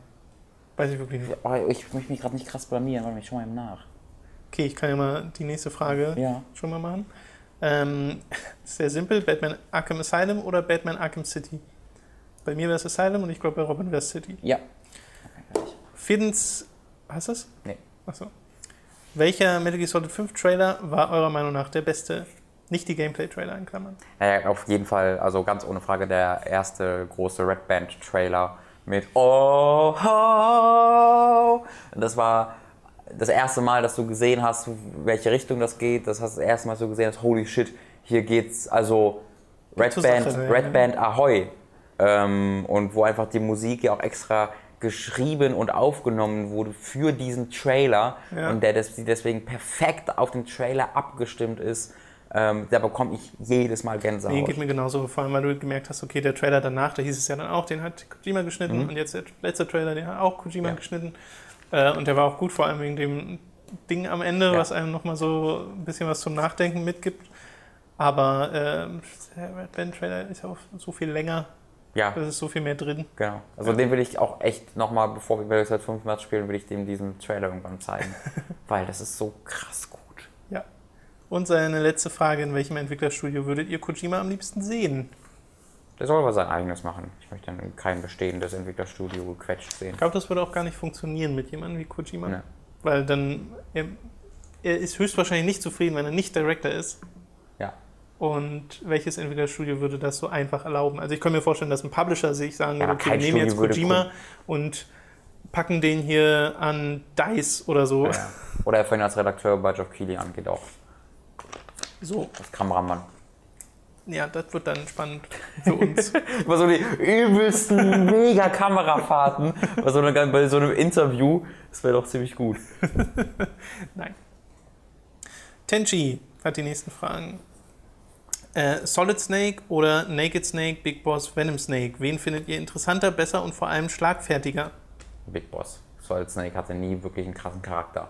Weiß ich wirklich nicht. Oh, ich möchte mich gerade nicht krass blamieren, warte, ich schau mal eben nach. Okay, ich kann ja mal die nächste Frage Ja. schon mal machen. Ähm, (laughs) sehr simpel, Batman Arkham Asylum oder Batman Arkham City? Bei mir wäre es Asylum und ich glaube bei Robin wäre es City. Ja. Findens, hast du es? Nee. Achso. Welcher Metal Gear Solid 5 Trailer war eurer Meinung nach der beste? Nicht die Gameplay-Trailer in Klammern. Naja, auf jeden Fall, also ganz ohne Frage, der erste große Red Band-Trailer mit Oh, ho. Das war das erste Mal, dass du gesehen hast, welche Richtung das geht. Das hast das erste Mal, dass du gesehen hast, holy shit, hier geht's, also Red Band, Sache, ja, Red ja. Band Ahoy. Ähm, und wo einfach die Musik ja auch extra geschrieben und aufgenommen wurde für diesen Trailer Ja. und der des, die deswegen perfekt auf den Trailer abgestimmt ist. Ähm, da bekomme ich jedes Mal Gänsehaut. Nee, geht mir genauso, vor allem weil du gemerkt hast, okay, der Trailer danach, da hieß es ja dann auch, den hat Kojima geschnitten und jetzt der letzte Trailer, den hat auch Kojima Mhm. Ja. geschnitten. Äh, und der war auch gut, vor allem wegen dem Ding am Ende, Ja. was einem nochmal so ein bisschen was zum Nachdenken mitgibt. Aber ähm, der Red Band Trailer ist ja auch so viel länger, Ja, da ist so viel mehr drin. genau. Also den will ich auch echt nochmal, bevor wir Battlefield 5 Match spielen, will ich dem diesen Trailer irgendwann zeigen. (laughs) weil das ist so krass gut. Ja. Und seine letzte Frage, in welchem Entwicklerstudio würdet ihr Kojima am liebsten sehen? Der soll aber sein eigenes machen. Ich möchte dann kein bestehendes Entwicklerstudio gequetscht sehen. Ich glaube, das würde auch gar nicht funktionieren mit jemandem wie Kojima. Nee. Weil dann, er, er ist höchstwahrscheinlich nicht zufrieden, wenn er nicht Director ist. Ja. Und welches Entwicklerstudio würde das so einfach erlauben? Also ich kann mir vorstellen, dass ein Publisher sich sagen Ja, würde, okay, wir nehmen jetzt Studio Kojima und packen den hier an DICE oder so. Ja. Oder er fängt als Redakteur bei Geoff Keighley an, geht auch. So, Als Kameramann. ja, das wird dann spannend für uns. (laughs) Über so die übelsten (laughs) mega Kamerafahrten bei so, einer, bei so einem Interview. Das wäre doch ziemlich gut. (laughs) Nein. Tenchi hat die nächsten Fragen. Äh, Solid Snake oder Naked Snake, Big Boss, Venom Snake? Wen findet ihr interessanter, besser und vor allem schlagfertiger? Big Boss. Solid Snake hatte nie wirklich einen krassen Charakter.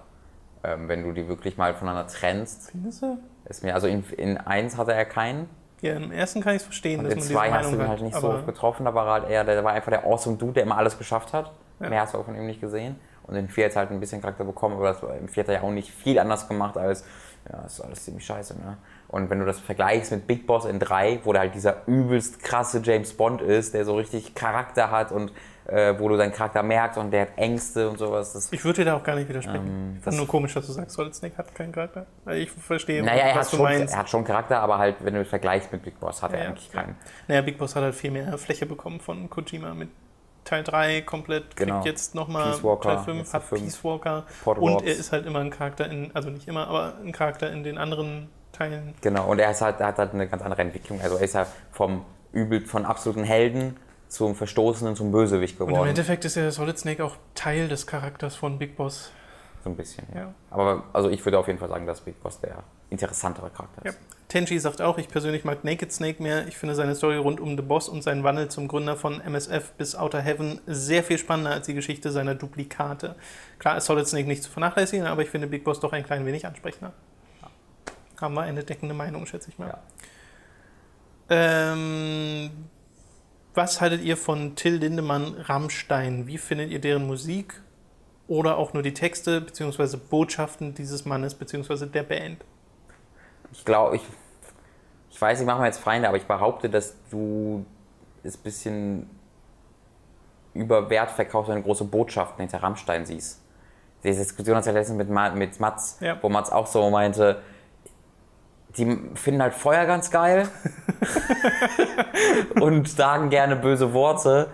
Ähm, wenn du die wirklich mal voneinander trennst, Findest du? Ist mir, also in, in 1 hatte er keinen. Ja, im ersten kann ich es verstehen, Und dass in man 2 hast du ihn halt nicht so oft getroffen, da war er halt eher, der war einfach der awesome Dude, der immer alles geschafft hat. Ja. Mehr hast du auch von ihm nicht gesehen. Und in 4 hat er halt ein bisschen Charakter bekommen, aber das, war- im 4 hat er ja auch nicht viel anders gemacht als, ja, ist alles ziemlich scheiße, ne? Und wenn du das vergleichst mit Big Boss in 3, wo der halt dieser übelst krasse James Bond ist, der so richtig Charakter hat und äh, wo du deinen Charakter merkst und der hat Ängste und sowas, das ich würde dir da auch gar nicht widersprechen. Ähm, das- nur komisch, dass du sagst, Solid Snake hat keinen Charakter. Weil ich verstehe, Naja, er was hat, du schon, meinst. er hat schon Charakter, aber halt, wenn du es vergleichst mit Big Boss, hat Ja, er ja. eigentlich keinen. Naja, Big Boss hat halt viel mehr Fläche bekommen von Kojima mit Teil 3 komplett, kriegt Genau. jetzt nochmal Teil 5, jetzt hat fünf. Peace Walker Portal und Warps. er ist halt immer ein Charakter in, also nicht immer, aber ein Charakter in den anderen Teilen. Genau, und er, ist halt, er hat halt eine ganz andere Entwicklung. Also er ist ja vom übel, von absoluten Helden zum Verstoßenen, zum Bösewicht Und im geworden. Endeffekt ist ja Solid Snake auch Teil des Charakters von Big Boss. So ein bisschen, ja. Ja. Aber also ich würde auf jeden Fall sagen, dass Big Boss der interessantere Charakter Ja. ist. Tenchi sagt auch, ich persönlich mag Naked Snake mehr. Ich finde seine Story rund um The Boss und seinen Wandel zum Gründer von MSF bis Outer Heaven sehr viel spannender als die Geschichte seiner Duplikate. Klar ist Solid Snake nicht zu vernachlässigen, aber ich finde Big Boss doch ein klein wenig ansprechender. Haben wir eine deckende Meinung, schätze ich mal. Ja. Ähm, was haltet ihr von Till Lindemann Rammstein? Wie findet ihr deren Musik oder auch nur die Texte bzw. Botschaften dieses Mannes bzw. der Band? Ich glaube, ich, ich weiß, ich mache mir jetzt Feinde, aber ich behaupte, dass du es ein bisschen über Wert verkaufst, wenn du große Botschaften hinter Rammstein siehst. Diese Diskussion hat ja letztens mit, mit Mats, Ja. wo Mats auch so meinte, die finden halt Feuer ganz geil. (laughs) Und sagen gerne böse Worte,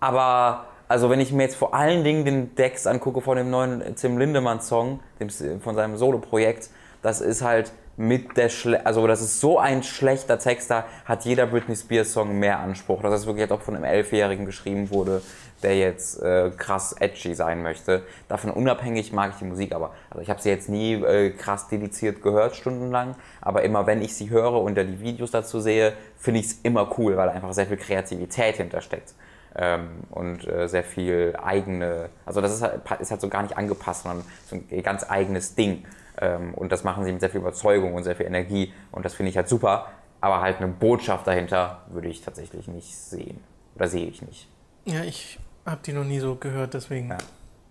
aber also wenn ich mir jetzt vor allen Dingen den Text angucke von dem neuen Tim Lindemann Song, dem, von seinem Solo-Projekt, das ist halt mit der Schle also das ist so ein schlechter Text, da hat jeder Britney Spears Song mehr Anspruch, das wirklich halt auch von einem Elfjährigen geschrieben wurde, der jetzt äh, krass edgy sein möchte. Davon unabhängig mag ich die Musik aber. Also ich habe sie jetzt nie äh, krass dediziert gehört stundenlang, aber immer wenn ich sie höre und da die Videos dazu sehe, finde ich es immer cool, weil einfach sehr viel Kreativität hintersteckt ähm, und äh, sehr viel eigene, also das ist halt, ist halt so gar nicht angepasst, sondern so ein ganz eigenes Ding. Ähm, und das machen sie mit sehr viel Überzeugung und sehr viel Energie und das finde ich halt super, aber halt eine Botschaft dahinter würde ich tatsächlich nicht sehen. Oder sehe ich nicht. Ja, ich habe die noch nie so gehört, deswegen Ja.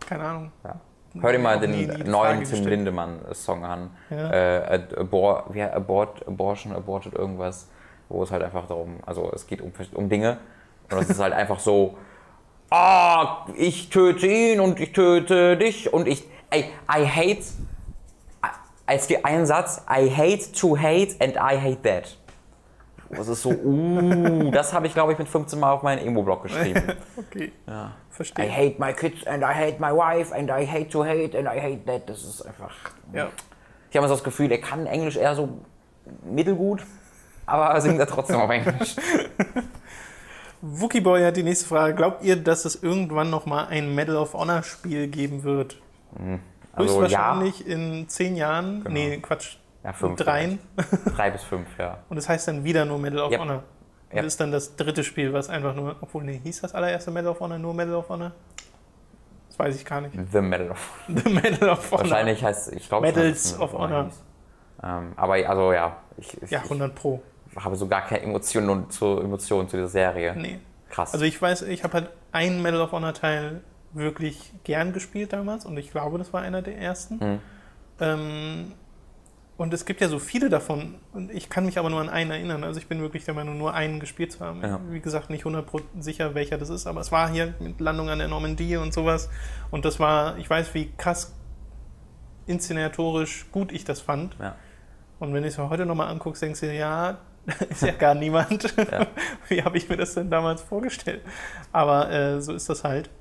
keine Ahnung. Ja. Hör dir mal nie den Frage neuen Tim. Lindemann-Song an. Ja. Äh, abor, wie, abort, Abortion, Aborted irgendwas, wo es halt einfach darum, also es geht um, um Dinge und es ist halt einfach so, ah, ich töte ihn und ich töte dich und ich, ey, I hate, als die ein Satz, I hate to hate and I hate that. Das ist so, uh, das habe ich glaube ich mit 15 Mal auf meinen Emo-Blog geschrieben. (laughs) Okay, Ja. I verstehe. hate my kids and I hate my wife and I hate to hate and I hate that. Das ist einfach. Ja. Ich habe so das Gefühl, er kann Englisch eher so mittelgut, aber singt er trotzdem auf Englisch. (laughs) Wookieboy hat die nächste Frage. Glaubt ihr, dass es irgendwann nochmal ein Medal of Honor Spiel geben wird? Also ja, in zehn Jahren. Nee, Quatsch. ja fünf. dreien. Drei (laughs) bis fünf, ja. Und das heißt dann wieder nur Medal of Yep. Honor. Und Yep. das ist dann das dritte Spiel, was einfach nur, obwohl, nee, hieß das allererste Medal of Honor nur Medal of Honor? Das weiß ich gar nicht. The Medal of The Medal of Honor. Wahrscheinlich heißt ich glaube Medals of Honor. Ähm, aber also ja, ich, ich, Ja, 100 Pro. ich habe so gar keine Emotionen zu Emotionen zu dieser Serie. Nee. Krass. Also ich weiß, ich habe halt einen Medal of Honor Teil wirklich gern gespielt damals und ich glaube, das war einer der ersten. Mhm. Ähm, und es gibt ja so viele davon und ich kann mich aber nur an einen erinnern. Also ich bin wirklich der Meinung, nur einen gespielt zu haben. Ja. Wie gesagt, nicht 100% sicher, welcher das ist, aber es war hier mit Landung an der Normandie und sowas. Und das war, ich weiß, wie krass inszenatorisch gut ich das fand. ja. Und wenn du es mir heute nochmal anguckst, denkst du ja, (laughs) ist ja gar niemand. Ja. (laughs) Wie habe ich mir das denn damals vorgestellt? Aber äh, so ist das halt.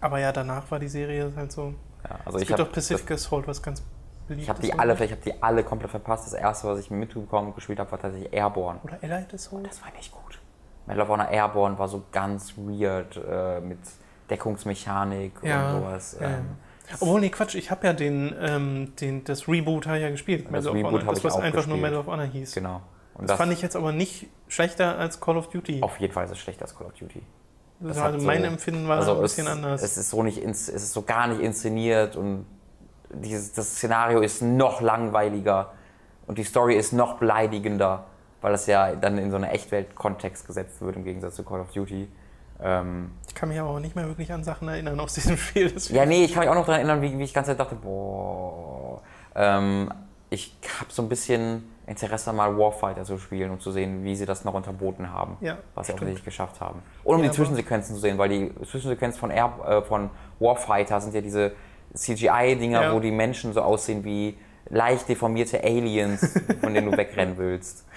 Aber ja, danach war die Serie halt so. ja. Also es ich gibt habe auch Pacific Assault, was ganz beliebt ich habe ist. die alle, ich habe die alle komplett verpasst. Das erste, was ich mitbekommen und gespielt habe, war tatsächlich Airborne. Oder Allied Assault? Das war nicht gut. Medal of Honor Airborne war so ganz weird äh, mit Deckungsmechanik Ja, und sowas. ja. Ähm, Obwohl, nee, Quatsch, ich habe ja den, ähm, den, das Reboot ja gespielt. Das Medal Reboot das, was einfach nur gespielt. Medal of Honor hieß. genau. Und Das, fand ich jetzt aber nicht schlechter als Call of Duty. auf jeden Fall ist es schlechter als Call of Duty. Das das also hat so- mein Empfinden war also ein bisschen es, anders. Es ist so nicht, es ist so gar nicht inszeniert und dieses, das Szenario ist noch langweiliger und die Story ist noch beleidigender, weil das ja dann in so einen Echtwelt-Kontext gesetzt wird im Gegensatz zu Call of Duty. Ähm, ich kann mich aber auch nicht mehr wirklich an Sachen erinnern aus diesem (laughs) Spiel. Ja, nee, ich kann mich auch noch daran erinnern, wie, wie ich die ganze Zeit dachte, boah. Ähm, ich habe so ein bisschen Interesse mal Warfighter zu spielen, um zu sehen, wie sie das noch unterboten haben. Ja, was sie auch stimmt. wirklich geschafft haben. Und um Ja, die Zwischensequenzen zu sehen, weil die Zwischensequenzen von, Air, äh, von Warfighter sind ja diese CGI-Dinger, Ja. wo die Menschen so aussehen wie leicht deformierte Aliens, von denen du wegrennen willst. (laughs)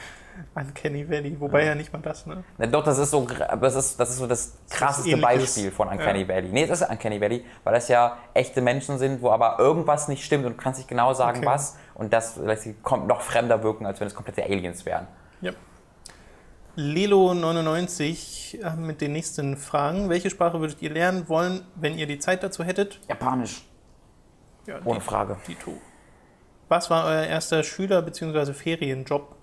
Uncanny Valley, wobei ja. nicht mal das, ne? Na, doch, das ist so, das ist, das ist so das krasseste Ähnliches. Beispiel von Uncanny Valley. Nee, das ist Uncanny Valley, weil das ja echte Menschen sind, wo aber irgendwas nicht stimmt und du kannst nicht genau sagen, Okay. was. Und das lässt sie kommt noch fremder wirken, als wenn es komplette Aliens wären. Ja. Lelo99 äh, mit den nächsten Fragen. Welche Sprache würdet ihr lernen wollen, wenn ihr die Zeit dazu hättet? Japanisch. Ja, Ohne Frage. die, die Was war euer erster Schüler- bzw. Ferienjob?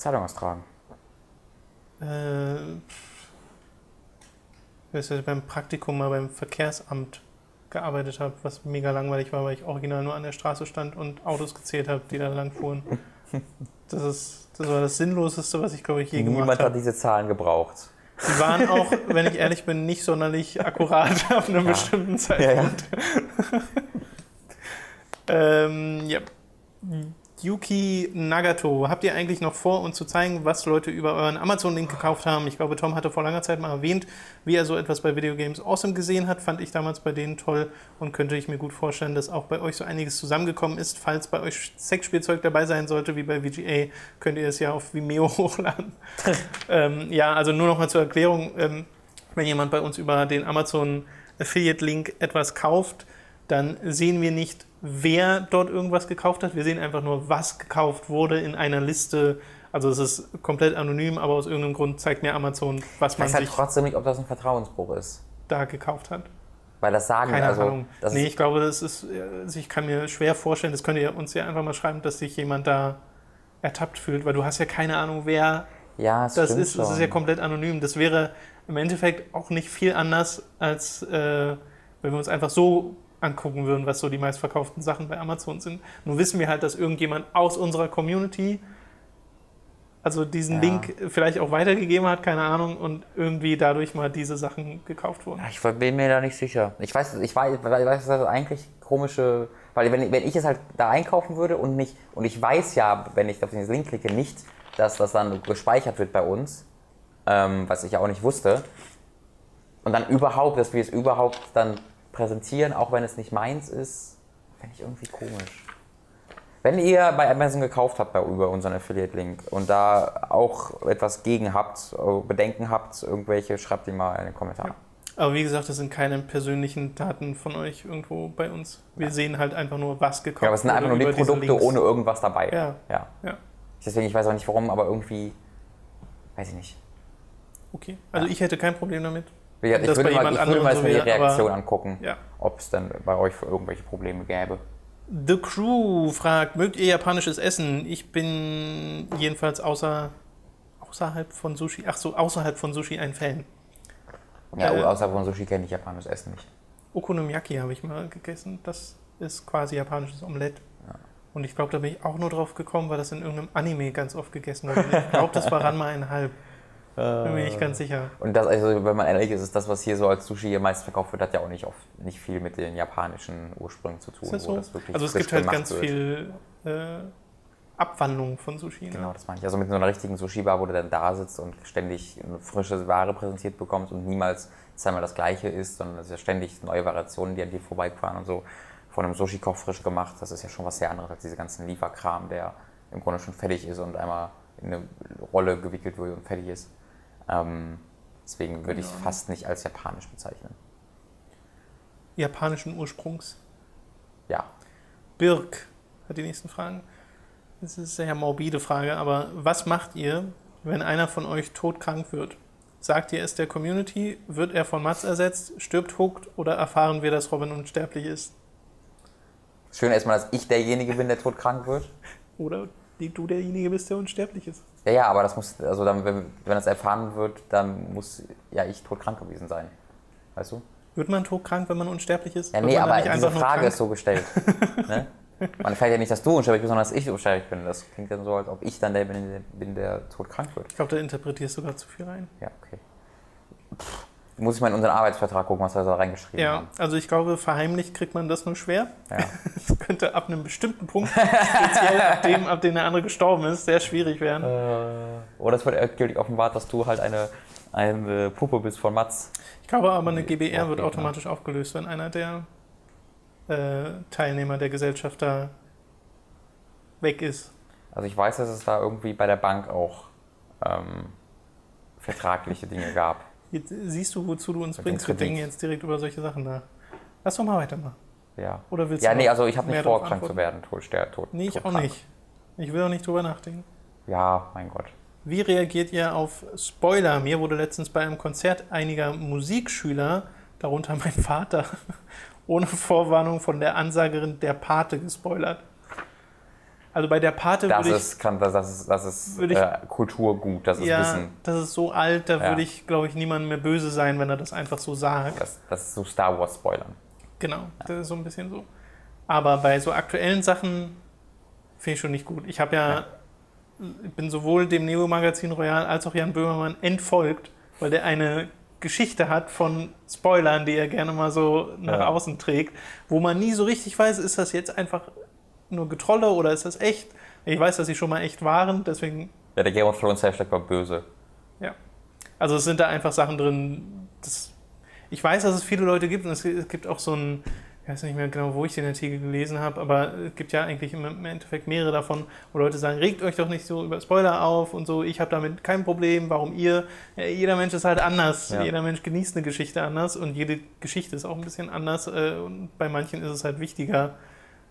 Zeitung austragen. Äh, ich weiß, dass ich beim Praktikum mal beim Verkehrsamt gearbeitet habe, was mega langweilig war, weil ich original nur an der Straße stand und Autos gezählt habe, die da lang fuhren. Das, ist, das war das Sinnloseste, was ich, glaube ich, je gemacht Niemand hat habe. diese Zahlen gebraucht. Sie waren auch, wenn ich ehrlich bin, nicht sonderlich akkurat (laughs) auf einem Ja. bestimmten Ja, Zeitpunkt. (laughs) ähm, ja. Yuki Nagato, habt ihr eigentlich noch vor, uns zu zeigen, was Leute über euren Amazon-Link gekauft haben? Ich glaube, Tom hatte vor langer Zeit mal erwähnt, wie er so etwas bei Video Games Awesome gesehen hat. Fand ich damals bei denen toll und könnte ich mir gut vorstellen, dass auch bei euch so einiges zusammengekommen ist. Falls bei euch Sexspielzeug dabei sein sollte, wie bei VGA, könnt ihr es ja auf Vimeo (laughs) hochladen. (laughs) ähm, ja, also nur noch mal zur Erklärung. Ähm, wenn jemand bei uns über den Amazon Affiliate Link etwas kauft, dann sehen wir nicht, wer dort irgendwas gekauft hat. Wir sehen einfach nur, was gekauft wurde in einer Liste. Also es ist komplett anonym, aber aus irgendeinem Grund zeigt mir Amazon, was Ich man weiß halt trotzdem nicht, ob das ein Vertrauensbruch ist. da gekauft hat. Weil das sagen, Keine also. Ahnung. Das Nee, ich glaube, das ist, also ich kann mir schwer vorstellen, das könnt ihr uns ja einfach mal schreiben, dass sich jemand da ertappt fühlt, weil du hast ja keine Ahnung, wer ja, das stimmt ist. Das schon. ist ja komplett anonym. Das wäre im Endeffekt auch nicht viel anders, als äh, wenn wir uns einfach so angucken würden, was so die meistverkauften Sachen bei Amazon sind. Nun wissen wir halt, dass irgendjemand aus unserer Community also diesen Ja. Link vielleicht auch weitergegeben hat, keine Ahnung, und irgendwie dadurch mal diese Sachen gekauft wurden. Ich bin mir da nicht sicher. Ich weiß, ich weiß, ich weiß das ist eigentlich komische, weil wenn, wenn ich es halt da einkaufen würde und nicht, und ich weiß ja, wenn ich auf den Link klicke, nicht, dass das dann gespeichert wird bei uns, ähm, was ich ja auch nicht wusste, und dann überhaupt, dass wir es überhaupt dann präsentieren, auch wenn es nicht meins ist, finde ich irgendwie komisch. Wenn ihr bei Amazon gekauft habt bei, über unseren Affiliate-Link und da auch etwas gegen habt, äh, Bedenken habt, irgendwelche, schreibt die mal in den Kommentaren. Aber wie gesagt, das sind keine persönlichen Daten von euch irgendwo bei uns. Wir sehen halt einfach nur, was gekauft Ja, aber es sind einfach nur die Produkte ohne irgendwas dabei. Ja. ja. Ja, Deswegen, ich weiß auch nicht warum, aber irgendwie, weiß ich nicht. okay. Also ich hätte kein Problem damit. Das ich würde mal, ich würde mal so die wäre, aber- Reaktion angucken, Ja. ob es dann bei euch für irgendwelche Probleme gäbe. The Crew fragt, mögt ihr japanisches Essen? Ich bin jedenfalls außer, außerhalb von Sushi, ach so, außerhalb von Sushi ein Fan. Ja, Äh. außer von Sushi kenne ich japanisches Essen nicht. Okonomiyaki habe ich mal gegessen. Das ist quasi japanisches Omelett. Und ich glaube, da bin ich auch nur drauf gekommen, weil das in irgendeinem Anime ganz oft gegessen wurde. Ich glaube, das war Ranma einhalb. Bin mir nicht ganz sicher. Und das, also, wenn man ehrlich ist, ist das, was hier so als Sushi hier meist verkauft wird, hat ja auch nicht, oft, nicht viel mit den japanischen Ursprüngen zu tun. Ist das wo so? das wirklich Also es gibt halt ganz wird. viel äh, Abwandlung von Sushi. Ne? Genau, das meine ich. Also mit so einer richtigen Sushi-Bar, wo du dann da sitzt und ständig eine frische Ware präsentiert bekommst und niemals zweimal das gleiche ist, sondern es ist ja ständig neue Variationen, die an dir vorbeifahren und so. Von einem Sushi-Koch frisch gemacht, das ist ja schon was sehr anderes als diese ganzen Lieferkram, der im Grunde schon fertig ist und einmal in eine Rolle gewickelt wird und fertig ist. Ähm, deswegen würde ich es fast nicht als japanisch bezeichnen. Japanischen Ursprungs. Ja. Birk hat die nächsten Fragen. Das ist eine sehr morbide Frage, aber was macht ihr, wenn einer von euch todkrank wird? Sagt ihr es der Community? Wird er von Mats ersetzt? Stirbt Hooked? Oder erfahren wir, dass Robin unsterblich ist? Schön erstmal, dass ich derjenige bin, der todkrank wird. Oder du derjenige bist, der unsterblich ist? Ja, ja, aber das muss, also dann, wenn, wenn das erfahren wird, dann muss ja ich todkrank gewesen sein. Weißt du? Wird man todkrank, wenn man unsterblich ist? Ja, nee, aber diese Frage ist so gestellt. ne? Man erfährt ja nicht, dass du unsterblich bist, sondern dass ich unsterblich bin. Das klingt dann so, als ob ich dann der bin, der, bin, der todkrank wird. Ich glaube, da interpretierst du gerade zu viel rein. Ja, okay. Pff, Muss ich mal in unseren Arbeitsvertrag gucken, was wir da reingeschrieben Ja, haben. also ich glaube, verheimlicht kriegt man das nur schwer. Ja. (laughs) Das könnte ab einem bestimmten Punkt, speziell ab dem, ab dem der andere gestorben ist, sehr schwierig werden. Äh, oder es wird endgültig offenbart, dass du halt eine, eine Puppe bist von Mats. Ich glaube aber, eine GBR Ja, wird okay, automatisch aufgelöst, wenn einer der äh, Teilnehmer der Gesellschaft da weg ist. Also ich weiß, dass es da irgendwie bei der Bank auch ähm, vertragliche Dinge gab. Jetzt siehst du, wozu du uns Mit bringst. Wir denken jetzt direkt über solche Sachen nach. Lass doch mal weitermachen. Ja. Oder willst Ja, du nee, noch also ich habe nicht vor, krank zu werden. Tot, ster, tot, Nee, ich auch todkrank. nicht. Ich will auch nicht drüber nachdenken. Ja, mein Gott. Wie reagiert ihr auf Spoiler? Mir wurde letztens bei einem Konzert einiger Musikschüler, darunter mein Vater, (laughs) ohne Vorwarnung von der Ansagerin der Pate gespoilert. Also bei der Pate Das würde ich, ist, kann, das, das ist, das ist ich- äh, Kulturgut, das ist ja, Wissen. das ist so alt, da Ja. würde ich, glaube ich, niemandem mehr böse sein, wenn er das einfach so sagt. Das, das ist so Star Wars Spoilern. Genau, das ist so ein bisschen so. Aber bei so aktuellen Sachen finde ich schon nicht gut. Ich habe ja, Ja. bin sowohl dem Neo-Magazin Royal als auch Jan Böhmermann entfolgt, weil der eine Geschichte hat von Spoilern, die er gerne mal so nach Ja. außen trägt, wo man nie so richtig weiß, ist das jetzt einfach nur Getrolle oder ist das echt? Ich weiß, dass sie schon mal echt waren, deswegen, Ja, der Game of Thrones Hashtag war böse. ja. Also es sind da einfach Sachen drin, das, ich weiß, dass es viele Leute gibt und es es gibt auch so ein, ich weiß nicht mehr genau, wo ich den Artikel gelesen habe, aber es gibt ja eigentlich im im Endeffekt mehrere davon, wo Leute sagen, regt euch doch nicht so über Spoiler auf und so, ich habe damit kein Problem, warum ihr? Ja, jeder Mensch ist halt anders, Ja. jeder Mensch genießt eine Geschichte anders und jede Geschichte ist auch ein bisschen anders äh, und bei manchen ist es halt wichtiger,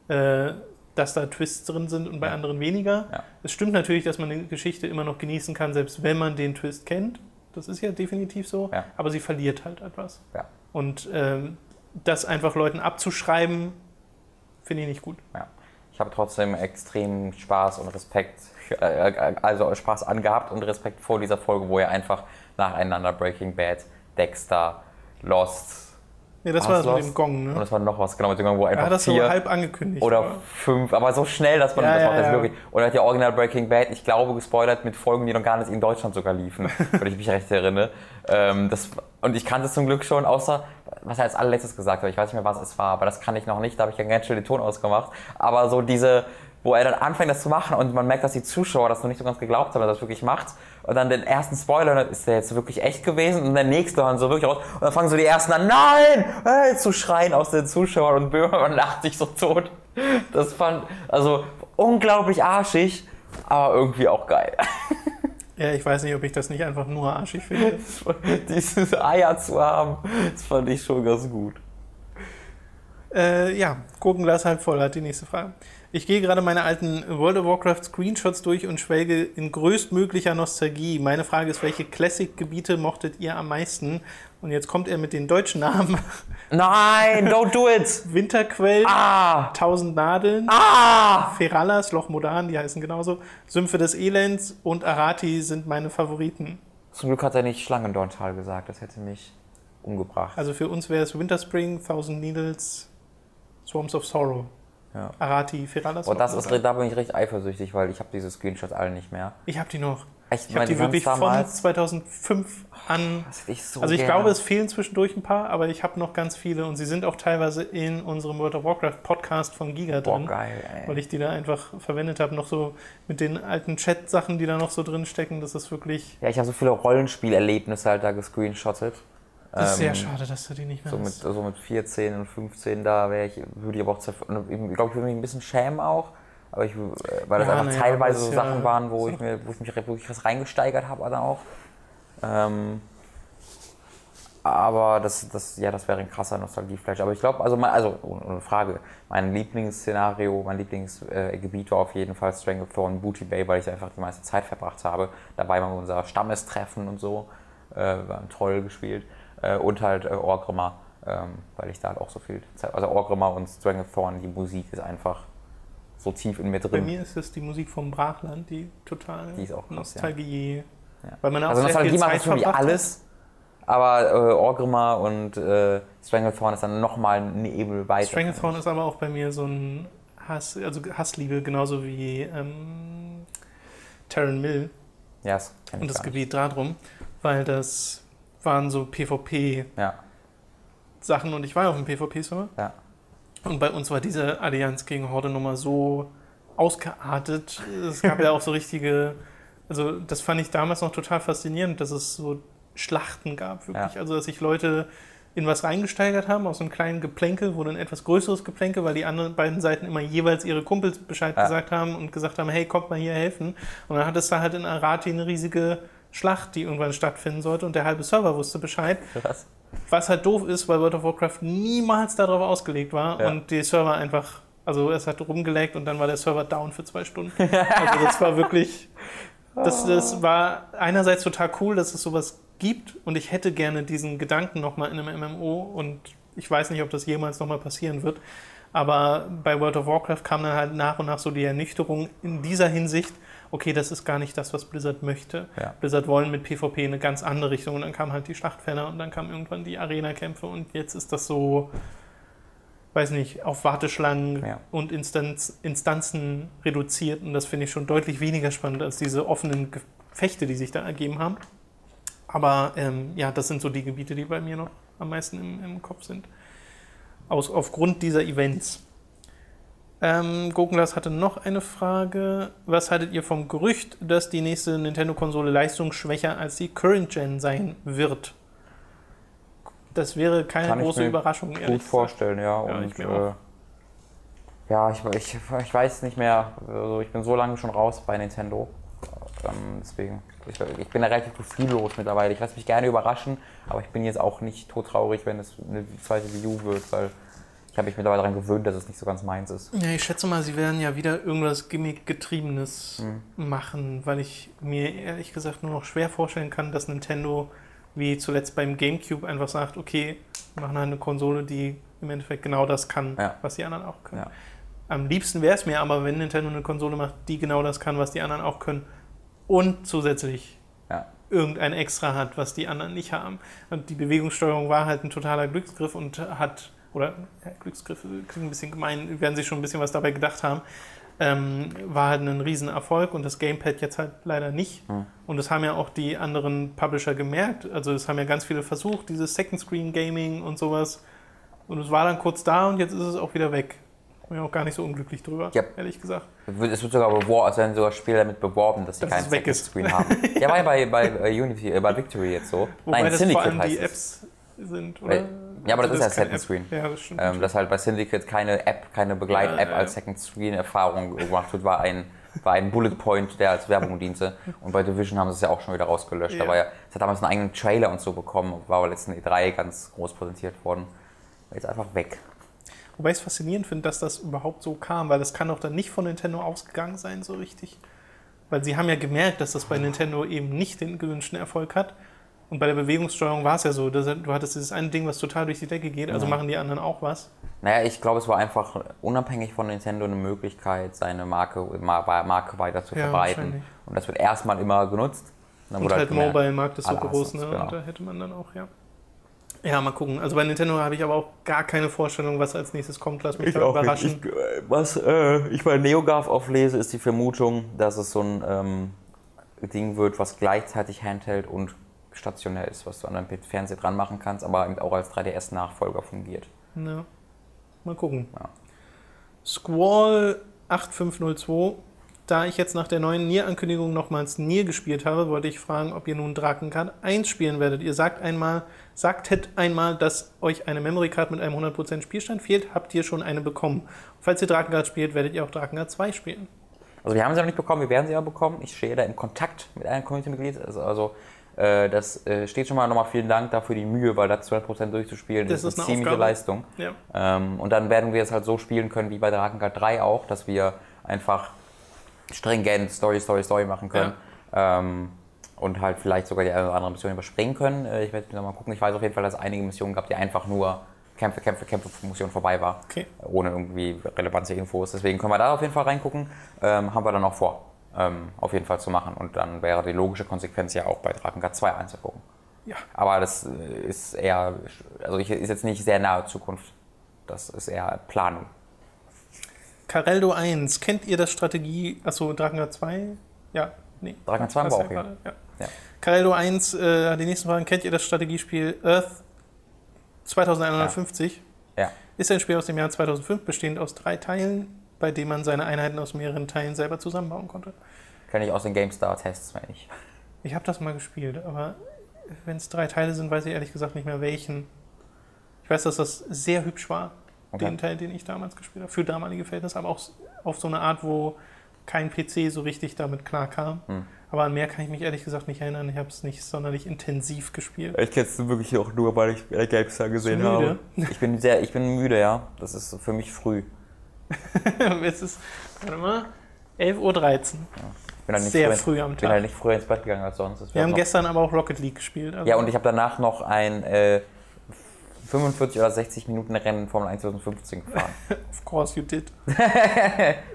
äh, dass da Twists drin sind und bei Ja. anderen weniger. Ja. Es stimmt natürlich, dass man eine Geschichte immer noch genießen kann, selbst wenn man den Twist kennt. Das ist ja definitiv so, Ja. aber sie verliert halt etwas. Und ähm, das einfach Leuten abzuschreiben, finde ich nicht gut. Ich habe trotzdem extrem Spaß und Respekt, äh, also Spaß angehabt und Respekt vor dieser Folge, wo er einfach nacheinander Breaking Bad, Dexter, Lost Ja, das war das mit dem Gong, und ne? es war noch was, genau, mit dem, wo Er einfach hat das so vier halb angekündigt. oder aber- fünf, aber so schnell, dass man Ja, das ja, macht, das ja. wirklich. Oder hat ja Original Breaking Bad, ich glaube, gespoilert mit Folgen, die noch gar nicht in Deutschland sogar liefen, (laughs) wenn ich mich recht erinnere. Ähm, das, und ich kannte es zum Glück schon, außer, was er als allerletztes gesagt hat, ich weiß nicht mehr, was es war, aber das kann ich noch nicht, da habe ich ja ganz schnell den Ton ausgemacht. Aber so diese, wo er dann anfängt, das zu machen und man merkt, dass die Zuschauer das noch nicht so ganz geglaubt haben, dass er das wirklich macht. Und dann den ersten Spoiler, ist der jetzt wirklich echt gewesen? Und der nächste dann so wirklich raus. Und dann fangen so die ersten an, nein! Hey, zu schreien aus den Zuschauern und Böhmermann lacht sich so tot. Das fand, also unglaublich arschig, aber irgendwie auch geil. ja, ich weiß nicht, ob ich das nicht einfach nur arschig finde. (laughs) Dieses Eier zu haben, das fand ich schon ganz gut. Äh, ja, Gurkenglas halb voll hat die nächste Frage. Ich gehe gerade meine alten World of Warcraft Screenshots durch und schwelge in größtmöglicher Nostalgie. Meine Frage ist, welche Classic-Gebiete mochtet ihr am meisten? Und jetzt kommt er mit den deutschen Namen. (laughs) Nein, don't do it! Winterquell, Ah! Tausend Nadeln, Ah! Ferallas, Loch Modan, die heißen genauso, Sümpfe des Elends und Arati sind meine Favoriten. Zum Glück hat er nicht Schlangendorntal gesagt, das hätte mich umgebracht. Also für uns wäre es Winterspring, Thousand Needles, Swarms of Sorrow. Ja. Arati, Ferallas. Und das ist, da bin ich recht eifersüchtig, weil ich habe diese Screenshots alle nicht mehr. Ich habe die noch. Echt, Ich habe die wirklich von damals? 2005 an. Das ich so Also ich gerne. glaube, es fehlen zwischendurch ein paar, aber ich habe noch ganz viele und sie sind auch teilweise in unserem World of Warcraft Podcast von Giga Boah, drin, geil, ey. weil ich die da einfach verwendet habe, noch so mit den alten Chat-Sachen, die da noch so drin stecken. Das ist wirklich Ja, ich habe so viele Rollenspielerlebnisse halt da gescreenshottet. Das ist sehr Ähm, schade, dass du die nicht mehr So mit, hast. so mit 14 und 15, da wäre ich, würde ich aber auch, und ich glaube, ich würde mich ein bisschen schämen auch. Aber ich, äh, weil das Ja, einfach naja, teilweise so Sachen ja- waren, wo ist ich, mir, wo ich mich wirklich was reingesteigert habe, dann auch. Ähm, aber das, das, ja, das wäre ein krasser Nostalgieflash. Aber ich glaube, also, mein- also ohne ohne Frage, mein Lieblingsszenario, mein Lieblingsgebiet war auf jeden Fall Stranglethorn Booty Bay, weil ich einfach die meiste Zeit verbracht habe. Dabei war unser Stammestreffen und so, äh, wir haben toll gespielt. Äh, und halt äh, Orgrimmar, ähm, weil ich da halt auch so viel Zeit, also Orgrimmar und Stranglethorn, die Musik ist einfach so tief in mir Bei drin. mir ist es die Musik vom Brachland, die total Die ist auch krass, Nostalgie. Ja. Weil man auch Also Nostalgie macht natürlich verbracht hat. alles, aber äh, Orgrimmar und äh, Stranglethorn ist dann nochmal eine Ebene weiter. Stranglethorn ist aber auch bei mir so ein Hass, also Hassliebe, genauso wie ähm, Terran Mill Ja, das kenn ich und das. Gebiet darum, weil das waren so PvP-Sachen Ja, und ich war ja auf dem PvP-Server ja. und bei uns war diese Allianz gegen Horde-Nummer so ausgeartet. Es gab ja auch so richtige, also das fand ich damals noch total faszinierend, dass es so Schlachten gab, wirklich. Ja. Also dass sich Leute in was reingesteigert haben, aus einem kleinen Geplänkel wurde ein etwas größeres Geplänkel, weil die anderen beiden Seiten immer jeweils ihre Kumpels Bescheid Ja. gesagt haben und gesagt haben, hey, kommt mal hier helfen. Und dann hat es da halt in Arati eine riesige Schlacht, die irgendwann stattfinden sollte und der halbe Server wusste Bescheid. Krass. Was halt doof ist, weil World of Warcraft niemals darauf ausgelegt war Ja. und die Server einfach, also es hat rumgeleckt und dann war der Server down für zwei Stunden. (laughs) also das war wirklich, das, das war einerseits total cool, dass es sowas gibt und ich hätte gerne diesen Gedanken nochmal in einem MMO und ich weiß nicht, ob das jemals nochmal passieren wird. Aber bei World of Warcraft kam dann halt nach und nach so die Ernüchterung in dieser Hinsicht, okay, das ist gar nicht das, was Blizzard möchte. Ja. Blizzard wollen mit PvP eine ganz andere Richtung und dann kamen halt die Schlachtfelder und dann kamen irgendwann die Arena-Kämpfe und jetzt ist das so, weiß nicht, auf Warteschlangen Ja. und Instanz, Instanzen reduziert. Und das finde ich schon deutlich weniger spannend als diese offenen Gefechte, die sich da ergeben haben. Aber ähm, ja, das sind so die Gebiete, die bei mir noch am meisten im, im Kopf sind. Aus, aufgrund dieser Events. Ähm, Gokenglas hatte noch eine Frage. Was haltet ihr vom Gerücht, dass die nächste Nintendo-Konsole leistungsschwächer als die Current Gen sein wird? Das wäre keine Kann ich große mir Überraschung, ehrlich Gut vorstellen, ja. Ja, und ich mir äh, ja, ich, ich, ich weiß nicht mehr. Also ich bin so lange schon raus bei Nintendo. Ähm, deswegen, ich, ich bin da relativ gefühllos mittlerweile. Ich lasse mich gerne überraschen, aber ich bin jetzt auch nicht todtraurig, wenn es eine zweite Wii U wird, weil ich habe mich mittlerweile daran gewöhnt, dass es nicht so ganz meins ist. Ja, ich schätze mal, sie werden ja wieder irgendwas Gimmick-getriebenes Mhm. machen, weil ich mir ehrlich gesagt nur noch schwer vorstellen kann, dass Nintendo wie zuletzt beim GameCube einfach sagt, okay, wir machen halt eine Konsole, die im Endeffekt genau das kann, Ja. was die anderen auch können. Ja. Am liebsten wäre es mir aber, wenn Nintendo eine Konsole macht, die genau das kann, was die anderen auch können und zusätzlich Ja. irgendein Extra hat, was die anderen nicht haben. Und die Bewegungssteuerung war halt ein totaler Glücksgriff und hat, oder ja, Glücksgriff klingt ein bisschen gemein, werden sich schon ein bisschen was dabei gedacht haben, ähm, war halt ein Riesenerfolg und das Gamepad jetzt halt leider nicht. Hm. Und das haben ja auch die anderen Publisher gemerkt. Also es haben ja ganz viele versucht, dieses Second Screen Gaming und sowas. Und es war dann kurz da und jetzt ist es auch wieder weg. Bin mir auch gar nicht so unglücklich drüber, Ja. ehrlich gesagt. Es wird sogar beworben, es werden sogar Spiele damit beworben, dass sie keinen Second ist. Screen haben. ja, war ja bei, bei, bei Unity, äh, bei Victory jetzt so. Wobei Nein, das vor Syndicate allem heißt die. Apps sind, oder? Weil- ja, aber das ist ja ist keine Second. Screen. Ja, das stimmt. Ähm, dass halt bei Syndicate keine App, keine Begleit-App Ja, ja. als Second Screen-Erfahrung gemacht wird, war ein, war ein Bullet Point, der als Werbung diente. Und bei Division haben sie es ja auch schon wieder rausgelöscht. Ja. Aber ja, es hat damals einen eigenen Trailer und so bekommen, war aber letzten E3 ganz groß präsentiert worden. Jetzt einfach weg. Wobei ich es faszinierend finde, dass das überhaupt so kam, weil das kann doch dann nicht von Nintendo ausgegangen sein, so richtig. Weil sie haben ja gemerkt, dass das bei Nintendo eben nicht den gewünschten Erfolg hat. Und bei der Bewegungssteuerung war es ja so, du hattest dieses eine Ding, was total durch die Decke geht, also Ja. machen die anderen auch was. Naja, ich glaube, es war einfach unabhängig von Nintendo eine Möglichkeit, seine Marke, Ma- Marke weiter zu Ja, verbreiten. Und das wird erstmal immer genutzt. Dann Und wurde halt gemerkt, Mobile-Markt ist so groß, ne? genau. Und da hätte man dann auch, ja. Ja, mal gucken. Also bei Nintendo habe ich aber auch gar keine Vorstellung, was als nächstes kommt. Lass mich da überraschen. Ich, äh, was äh, ich bei NeoGAF auflese, ist die Vermutung, dass es so ein ähm, Ding wird, was gleichzeitig Handheld und stationär ist, was du an deinem Fernseher dran machen kannst, aber eben auch als 3DS-Nachfolger fungiert. Ja. Mal gucken. Ja. Squall 8502. Da ich jetzt nach der neuen Nier-Ankündigung nochmals Nier gespielt habe, wollte ich fragen, ob ihr nun Drakengard 1 spielen werdet. Ihr sagt einmal, sagtet einmal, dass euch eine Memory Card mit einem 100% Spielstand fehlt. Habt ihr schon eine bekommen? Falls ihr Drakengard spielt, werdet ihr auch Drakengard 2 spielen. Also wir haben sie noch nicht bekommen, wir werden sie ja bekommen. Ich stehe da im Kontakt mit einem Community-Mitglied. Also, also das äh, steht schon mal nochmal vielen Dank dafür die Mühe, weil das 12% durchzuspielen Das ist, ist eine ziemliche Aufgabe. Leistung. Ja. Ähm, und dann werden wir es halt so spielen können wie bei Drakengard 3 auch, dass wir einfach stringent Story, Story, Story machen können. Ähm, und halt vielleicht sogar die eine oder andere Mission überspringen können. Äh, ich werde noch mal gucken. Ich weiß auf jeden Fall, dass es einige Missionen gab, die einfach nur Kämpfe, Kämpfe, Kämpfe, Mission vorbei war. Okay. Ohne irgendwie relevante Infos. Deswegen können wir da auf jeden Fall reingucken. Ähm, haben wir dann auch vor, ähm, auf jeden Fall zu machen. Und dann wäre die logische Konsequenz ja auch bei Drakengard 2 anzugucken. Ja. Aber das äh, ist eher, also ich, ist jetzt nicht sehr nahe Zukunft. Das ist eher Planung. Careldo 1. Kennt ihr das Strategie... Achso, Drakengard 2? Ja. Nee. Drakengard 2 haben wir auch ja hier. Ja. Ja. Carello 1, äh, die nächsten Fragen. Kennt ihr das Strategiespiel Earth 2150? Ja. Ist ein Spiel aus dem Jahr 2005, bestehend aus drei Teilen, bei dem man seine Einheiten aus mehreren Teilen selber zusammenbauen konnte. Kenne ich aus den GameStar-Tests, meine ich. Ich habe das mal gespielt, aber wenn es drei Teile sind, weiß ich ehrlich gesagt nicht mehr welchen. Ich weiß, dass das sehr hübsch war, Okay. den Teil, den ich damals gespielt habe, für damalige Verhältnisse, aber auch auf so eine Art, wo kein PC so richtig damit klarkam. Hm. Aber an mehr kann ich mich ehrlich gesagt nicht erinnern. Ich habe es nicht sonderlich intensiv gespielt. Ich kenne es wirklich auch nur, weil ich GameStar gesehen habe. Ich bin sehr, ich bin müde, ja. Das ist für mich früh. (laughs) es ist, warte mal, 11.13 Uhr. Ich bin halt nicht Sehr früh, früh am bin Tag. halt nicht früher ins Bett gegangen als sonst. Wir haben gestern aber auch Rocket League gespielt. Also ja, und ich habe danach noch ein äh, 45 oder 60 Minuten Rennen Formel 1 2015 gefahren. (laughs) of course you did. (laughs)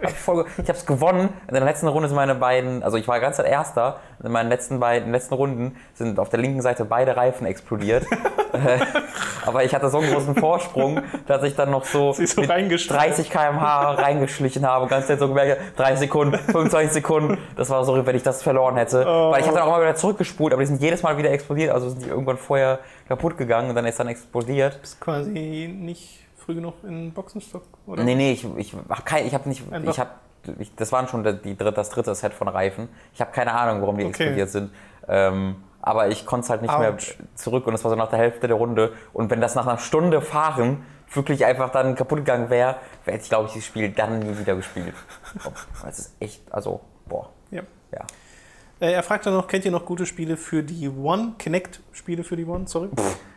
Ich ich habe es gewonnen. In der letzten Runde sind meine beiden, also ich war ganz Erster. In meinen letzten beiden letzten Runden sind auf der linken Seite beide Reifen explodiert. (laughs) aber ich hatte so einen großen Vorsprung, dass ich dann noch so, so mit reingeschlichen. 30 km/h reingeschlichen habe und ganz so gemerkt, 30 Sekunden, 25 Sekunden. Das war so, wenn ich das verloren hätte. Oh. Weil ich habe dann auch mal wieder zurückgespult, aber die sind jedes Mal wieder explodiert. Also sind die irgendwann vorher kaputt gegangen und dann ist dann explodiert. Ist quasi nicht früh genug in den Boxenstock, oder? Nee, nee, ich, ich habe kein, ich habe nicht, Einfach- ich habe, ich, das waren schon die, die das dritte Set von Reifen. Ich habe keine Ahnung, warum die Okay. explodiert sind. Ähm, aber ich konnte es halt nicht mehr Ouch. zurück und es war so nach der Hälfte der Runde. Und wenn das nach einer Stunde Fahren wirklich einfach dann kaputt gegangen wäre, hätte ich, glaube ich, das Spiel dann nie wieder gespielt. Das ist echt, also, boah, Ja. ja. Äh, er fragt dann noch, kennt ihr noch gute Spiele für die One? Kinect-Spiele für die One, sorry.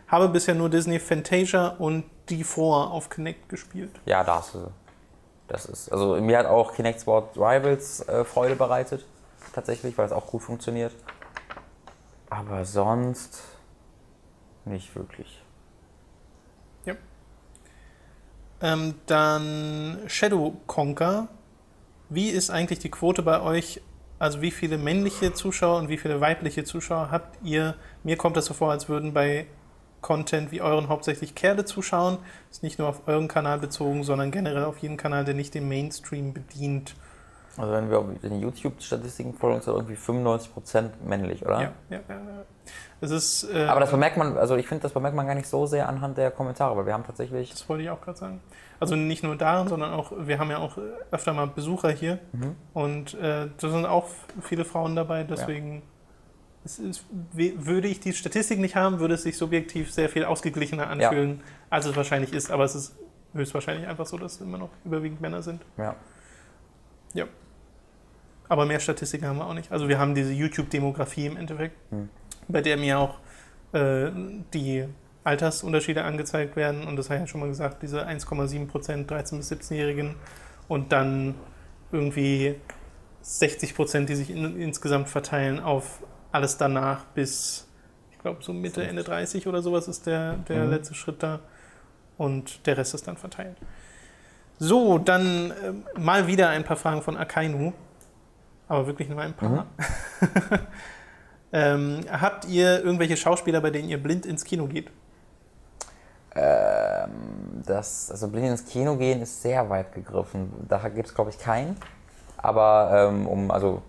Habe bisher nur Disney Fantasia und D4 auf Kinect gespielt. Ja, da hast du sie. Das ist, also mir hat auch Kinect Sport Rivals äh, Freude bereitet, tatsächlich, weil es auch gut funktioniert. Aber sonst nicht wirklich. Ähm, dann Shadow Conquer. Wie ist eigentlich die Quote bei euch? Also wie viele männliche Zuschauer und wie viele weibliche Zuschauer habt ihr? Mir kommt das so vor, als würden bei Content wie euren hauptsächlich Kerle zuschauen. Ist nicht nur auf euren Kanal bezogen, sondern generell auf jeden Kanal, der nicht den Mainstream bedient. Also wenn wir auf den YouTube-Statistiken folgen, ist das irgendwie 95% männlich, oder? Ja, ja, ja. ja. Es ist. Äh, Aber das bemerkt man, also ich finde, das bemerkt man gar nicht so sehr anhand der Kommentare, weil wir haben tatsächlich. Das wollte ich auch gerade sagen. Also nicht nur daran, sondern auch, wir haben ja auch öfter mal Besucher hier und äh, da sind auch viele Frauen dabei, deswegen es ist, würde ich die Statistik nicht haben, würde es sich subjektiv sehr viel ausgeglichener anfühlen, als es wahrscheinlich ist, aber es ist höchstwahrscheinlich einfach so, dass es immer noch überwiegend Männer sind. Ja. Aber mehr Statistiken haben wir auch nicht. Also wir haben diese YouTube-Demografie im Endeffekt, Hm. bei der mir auch äh, die Altersunterschiede angezeigt werden. Und das habe ich ja schon mal gesagt, diese 1,7 Prozent 13- bis 17-Jährigen und dann irgendwie 60 Prozent, die sich in, insgesamt verteilen auf alles danach bis, ich glaube, so Mitte, Ende 30 oder sowas ist der, der Mhm. letzte Schritt da. Und der Rest ist dann verteilt. So, dann ähm, mal wieder ein paar Fragen von Akainu. Aber wirklich nur ein paar. (laughs) ähm, habt ihr irgendwelche Schauspieler, bei denen ihr blind ins Kino geht? Ähm, das, also blind ins Kino gehen ist sehr weit gegriffen. Da gibt es, glaube ich, keinen. Aber ähm, um, also,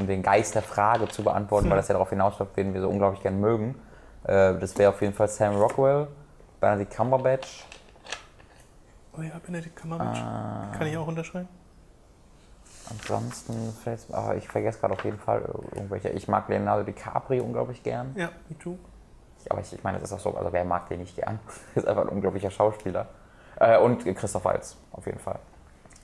um den Geist der Frage zu beantworten, weil das ja darauf hinausläuft, den wir so unglaublich gern mögen, äh, das wäre auf jeden Fall Sam Rockwell, Benedict Cumberbatch. Oh ja, Benedict Cumberbatch. Äh, Kann ich auch unterschreiben? Ansonsten, vielleicht, aber ich vergesse gerade auf jeden Fall irgendwelche. Ich mag Leonardo DiCaprio unglaublich gern. Ja, me too. Aber ich, ich meine, das ist auch so, also wer mag den nicht gern? (laughs) ist einfach ein unglaublicher Schauspieler. Äh, und Christoph Waltz, auf jeden Fall.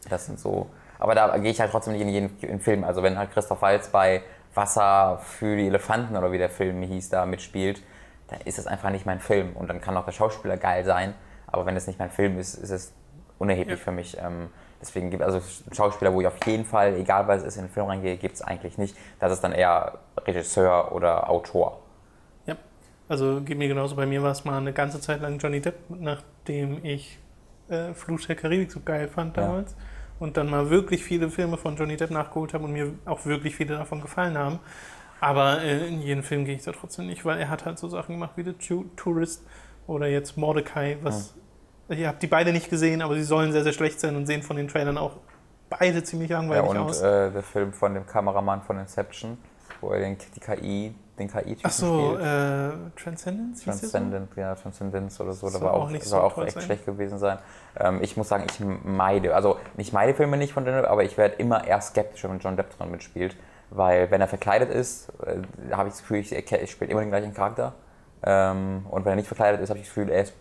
Das sind so. Aber da gehe ich halt trotzdem nicht in jeden in Film. Also wenn halt Christoph Waltz bei Wasser für die Elefanten oder wie der Film hieß, da mitspielt, dann ist das einfach nicht mein Film. Und dann kann auch der Schauspieler geil sein. Aber wenn es nicht mein Film ist, ist es unerheblich Ja. für mich. Ähm, deswegen gibt also Schauspieler, wo ich auf jeden Fall, egal was es ist, in den Film reingehe, gibt es eigentlich nicht. Das ist dann eher Regisseur oder Autor. Ja. Also geht mir genauso. Bei mir war es mal eine ganze Zeit lang Johnny Depp, nachdem ich äh, Fluch der Karibik so geil fand Ja. Und dann mal wirklich viele Filme von Johnny Depp nachgeholt habe und mir auch wirklich viele davon gefallen haben. Aber äh, in jeden Film gehe ich da trotzdem nicht, weil er hat halt so Sachen gemacht wie The Tourist oder jetzt Mordecai, was ihr habt die beide nicht gesehen, aber sie sollen sehr, sehr schlecht sein und sehen von den Trailern auch beide ziemlich Ja, langweilig und aus. äh, der Film von dem Kameramann von Inception, wo er den, die KI, den KI-Typen Ach so, spielt. äh, Transcendence? Transcendent, ja, Transcendence oder so, da Soll war auch auch, so auch echt sein. schlecht gewesen sein. Ähm, ich muss sagen, ich meide, also nicht meide Filme nicht von Johnny Depp, aber ich werde immer eher skeptisch, wenn John Depp dran mitspielt, weil wenn er verkleidet ist, äh, habe ich das Gefühl, ich, ich spiele immer den gleichen Charakter. Ähm, und wenn er nicht verkleidet ist, habe ich das Gefühl, er ist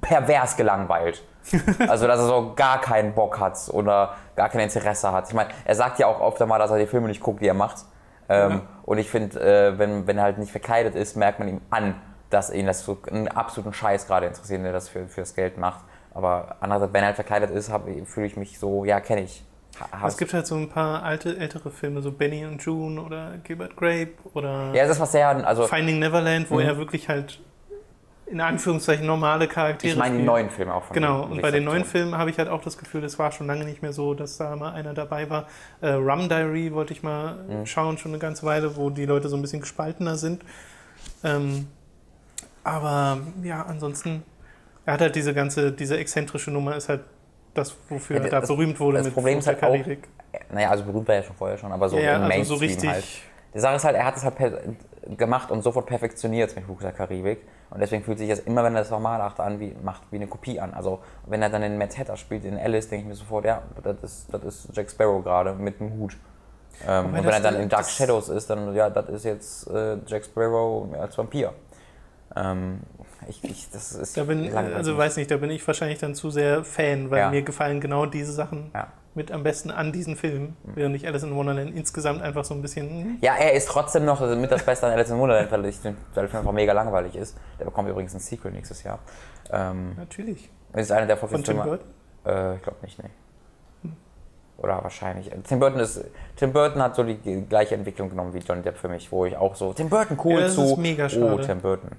pervers gelangweilt. (laughs) Also, dass er so gar keinen Bock hat oder gar kein Interesse hat. Ich meine, er sagt ja auch oft einmal, dass er die Filme nicht guckt, die er macht. Ähm, Ja. Und ich finde, äh, wenn, wenn er halt nicht verkleidet ist, merkt man ihm an, dass ihn das so einen absoluten Scheiß gerade interessiert, der das für, für das Geld macht. Aber andererseits, wenn er halt verkleidet ist, fühle ich mich so, ja, kenne ich. Ha- Es gibt halt so ein paar alte, ältere Filme, so Benny und June oder Gilbert Grape oder ja, das ist was sehr, also Finding Neverland, wo Mhm. er wirklich halt in Anführungszeichen normale Charaktere ich meine die neuen Filme auch von Genau, und bei den neuen Filmen habe ich halt auch das Gefühl, es war schon lange nicht mehr so, dass da mal einer dabei war. Äh, Rum Diary wollte ich mal Mhm. schauen, schon eine ganze Weile, wo die Leute so ein bisschen gespaltener sind. Ähm, Aber ja, ansonsten, er hat halt diese ganze, diese exzentrische Nummer ist halt das, wofür Ja, er da berühmt wurde das Problem ist halt auch-. Naja, also berühmt war er ja schon vorher schon, aber so Ja, ja, im also Mainstream so richtig. halt. Die Sache ist halt, er hat es halt gemacht und sofort perfektioniert mit Fluch der Karibik. Und deswegen fühlt sich das immer, wenn er das normal macht, an, wie, macht wie eine Kopie an. Also wenn er dann in Mad Hatter spielt, in Alice, denke ich mir sofort, ja, das ist, das ist Jack Sparrow gerade mit dem Hut. Ähm, und wenn er dann in Dark Shadows ist, dann, ja, das ist jetzt äh, Jack Sparrow als Vampir. Ähm, ich, ich, das ist Da bin, also weiß nicht, da bin ich wahrscheinlich dann zu sehr Fan, weil Ja. mir gefallen genau diese Sachen Ja. Mit am besten an diesen Film, während ich Alice in Wonderland insgesamt einfach so ein bisschen. hm, Ja, er ist trotzdem noch mit das Beste an Alice in Wonderland, weil, ich, weil der Film einfach mega langweilig ist. Der bekommt übrigens ein Sequel nächstes Jahr. Ähm, Natürlich. ist einer der Von Tim Filme. Burton? Äh, ich glaube nicht, nee. Oder wahrscheinlich. Tim Burton ist. Tim Burton hat so die gleiche Entwicklung genommen wie Johnny Depp für mich, wo ich auch so. Tim Burton cool Ja, das zu. ist mega oh, schade. Tim Burton.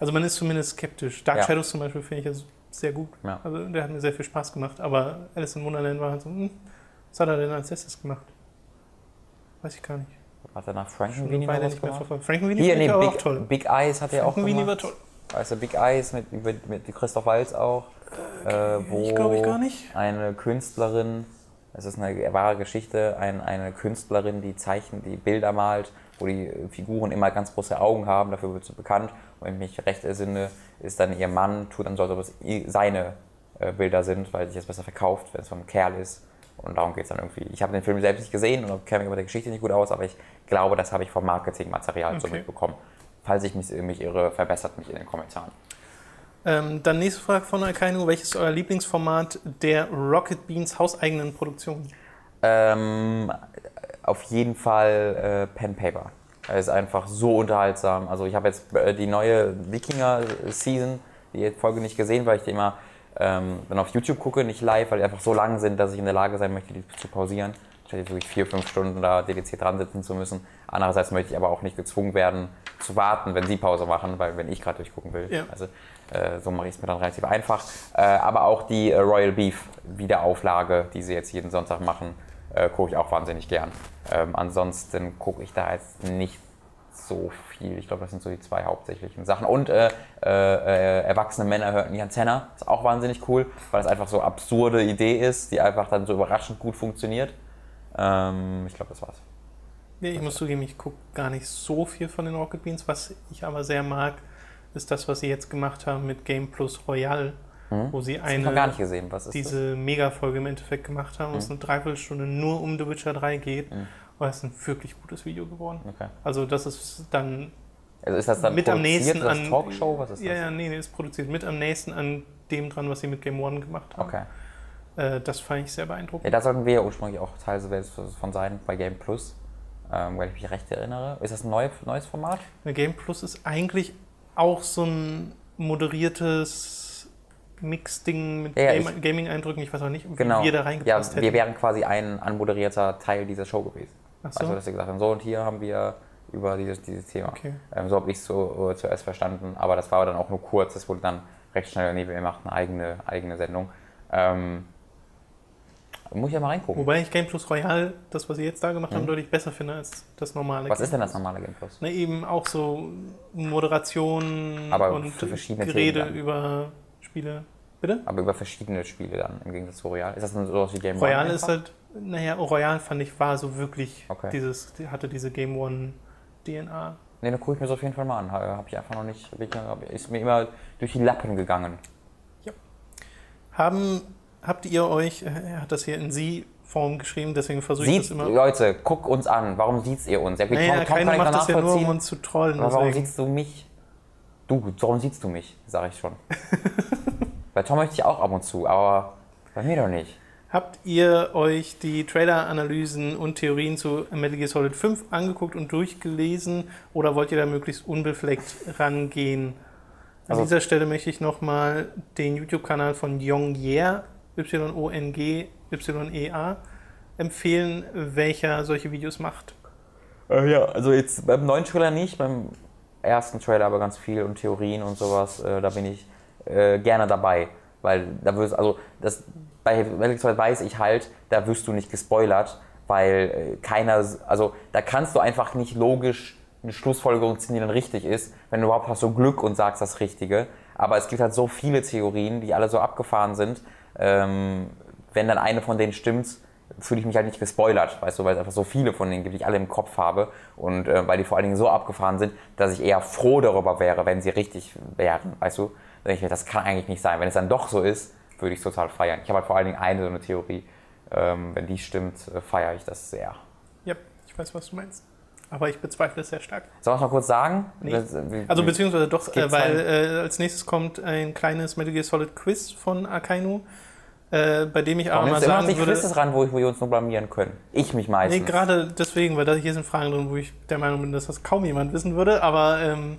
Also man ist zumindest skeptisch. Dark Ja. Shadows zum Beispiel finde ich ja sehr gut. Ja. Also der hat mir sehr viel Spaß gemacht. Aber Alice in Wonderland war halt so, hm, was hat er denn als letztes gemacht? Weiß ich gar nicht. Hat er nach Frankenweenie noch was gemacht? Frankenweenie Hier, nee, aber auch Big, toll. Big Eyes hat er auch Frankenweenie gemacht. war toll. Du, Big Eyes mit, mit, mit Christoph Waltz auch. Äh, wo Ich glaube ich gar nicht. eine Künstlerin, es ist eine wahre Geschichte, ein, eine Künstlerin, die Zeichen, die Bilder malt, wo die Figuren immer ganz große Augen haben, dafür wird sie bekannt. Und wenn ich mich recht entsinne, ist dann ihr Mann, tut dann so, als ob es seine äh, Bilder sind, weil sich das besser verkauft, wenn es von einem Kerl ist. Und darum geht es dann irgendwie. Ich habe den Film selbst nicht gesehen und kenne mich über die Geschichte nicht gut aus, aber ich glaube, das habe ich vom Marketingmaterial so Okay. mitbekommen. Falls ich mich, mich irre, verbessert mich in den Kommentaren. Ähm, dann nächste Frage von Akainu. Welches ist euer Lieblingsformat der Rocket Beans hauseigenen Produktion? Ähm, auf jeden Fall äh, Pen Paper. Er ist einfach so unterhaltsam. Also ich habe jetzt äh, die neue Wikinger-Season, die Folge nicht gesehen, weil ich die immer ähm, dann auf YouTube gucke, nicht live, weil die einfach so lang sind, dass ich in der Lage sein möchte, die zu pausieren. Statt jetzt wirklich vier, fünf Stunden da dediziert dran sitzen zu müssen. Andererseits möchte ich aber auch nicht gezwungen werden, zu warten, wenn sie Pause machen, weil wenn ich gerade durchgucken will. Ja. Also so mache ich es mir dann relativ einfach. Äh, aber auch die äh, Royal Beef Wiederauflage, die sie jetzt jeden Sonntag machen, äh, gucke ich auch wahnsinnig gern. Ähm, ansonsten gucke ich da jetzt nicht so viel. Ich glaube, das sind so die zwei hauptsächlichen Sachen. Und äh, äh, äh, erwachsene Männer hörten die Antenna. Ist auch wahnsinnig cool, weil es einfach so absurde Idee ist, die einfach dann so überraschend gut funktioniert. Ähm, ich glaube, das war's. Ja, ich muss zugeben, ich gucke gar nicht so viel von den Rocket Beans. Was ich aber sehr mag, ist das, was sie jetzt gemacht haben mit Game Plus Royale, wo sie Das eine, gesehen. Was ist diese Mega-Folge im Endeffekt gemacht haben, wo es eine Dreiviertelstunde nur um The Witcher 3 geht. Mhm. Und es ist ein wirklich gutes Video geworden. das? Okay. Also das ist dann Also ist das dann mit am nächsten das an Talkshow? Was ist das? Ja, ja, nee, nee, ist produziert mit am nächsten an dem dran, was sie mit Game One gemacht haben. Okay. Äh, das fand ich sehr Ja, beeindruckend. da sollten wir ja ursprünglich auch Teil von sein bei Game Plus, ähm, weil ich mich recht erinnere. Ist das ein neu, neues Format? Ja, Game Plus ist eigentlich auch so ein moderiertes Mix-Ding mit Ja, ja, Game Gaming-Eindrücken. Ich weiß auch nicht, wie Genau. wir da ja, reingepasst wir hätten. wären quasi ein anmoderierter Teil dieser Show gewesen. Ach so. Also, dass wir gesagt haben, so und hier haben wir über dieses, dieses Thema. Okay. Ähm, so habe ich es so, äh, zuerst verstanden, aber das war dann auch nur kurz. Das wurde dann recht schnell, nee, wir machen eine eigene, eigene Sendung. Ähm, muss ich ja mal reingucken. Wobei ich Game Plus Royale, das, was sie jetzt da gemacht haben, deutlich besser finde als das normale. Mhm. Was Game ist denn das normale Game Plus? Na, eben auch so Moderation Aber und Gerede dann. über Spiele. Bitte? Aber über verschiedene Spiele dann im Gegensatz zu Royal. Ist das dann sowas wie Game Royal One ist einfach? halt, naja, Royal fand ich war so wirklich Okay. dieses, die hatte diese Game One DNA. Ne, dann gucke ich mir das auf jeden Fall mal an. Habe ich einfach noch nicht, ist mir immer durch die Lappen gegangen. Haben, habt ihr euch, äh, er hat das hier in Sie-Form geschrieben, deswegen versuche ich das immer. Leute, guckt uns an. Warum sieht ihr uns? Ja, wie Naja, Tom, Tom keiner macht das ja nur, um uns zu trollen. Aber warum siehst du mich? Du, warum siehst du mich? Sag ich schon. (laughs) bei Tom möchte ich auch ab und zu, aber bei mir doch nicht. Habt ihr euch die Trailer-Analysen und Theorien zu Metal Gear Solid 5 angeguckt und durchgelesen oder wollt ihr da möglichst unbefleckt rangehen? An Also- dieser Stelle möchte ich nochmal den YouTube-Kanal von Yongyer, Y-O-N-G-Y-E-A, empfehlen, welcher solche Videos macht. Äh, ja, also jetzt beim neuen Trailer nicht, beim ersten Trailer aber ganz viel und Theorien und sowas, äh, da bin ich äh, gerne dabei. Weil da wirst, also das, bei Metal Gear Solid weiß ich halt, da wirst du nicht gespoilert, weil äh, keiner, also da kannst du einfach nicht logisch eine Schlussfolgerung ziehen, die dann richtig ist. Wenn du überhaupt hast so Glück und sagst das Richtige. Aber es gibt halt so viele Theorien, die alle so abgefahren sind. Ähm, wenn dann eine von denen stimmt, fühle ich mich halt nicht gespoilert, weißt du, weil es einfach so viele von denen gibt, die ich alle im Kopf habe und äh, weil die vor allen Dingen so abgefahren sind, dass ich eher froh darüber wäre, wenn sie richtig wären, weißt du. Da ich mir, das kann eigentlich nicht sein. Wenn es dann doch so ist, würde ich es total feiern. Ich habe halt vor allen Dingen eine so eine Theorie. Ähm, wenn die stimmt, äh, feiere ich das sehr. Ja, ich weiß, was du meinst. Aber ich bezweifle es sehr stark. Soll ich mal kurz sagen? Nee. Also beziehungsweise doch, äh, weil äh, als nächstes kommt ein kleines Metal Gear Solid Quiz von Akainu, äh, bei dem ich aber Warum mal immer noch sagen die würde... Quizzes ran, wo, wo wir uns nur blamieren können? Ich mich meistens. Nee, gerade deswegen, weil da hier sind Fragen drin, wo ich der Meinung bin, dass das kaum jemand wissen würde, aber ähm,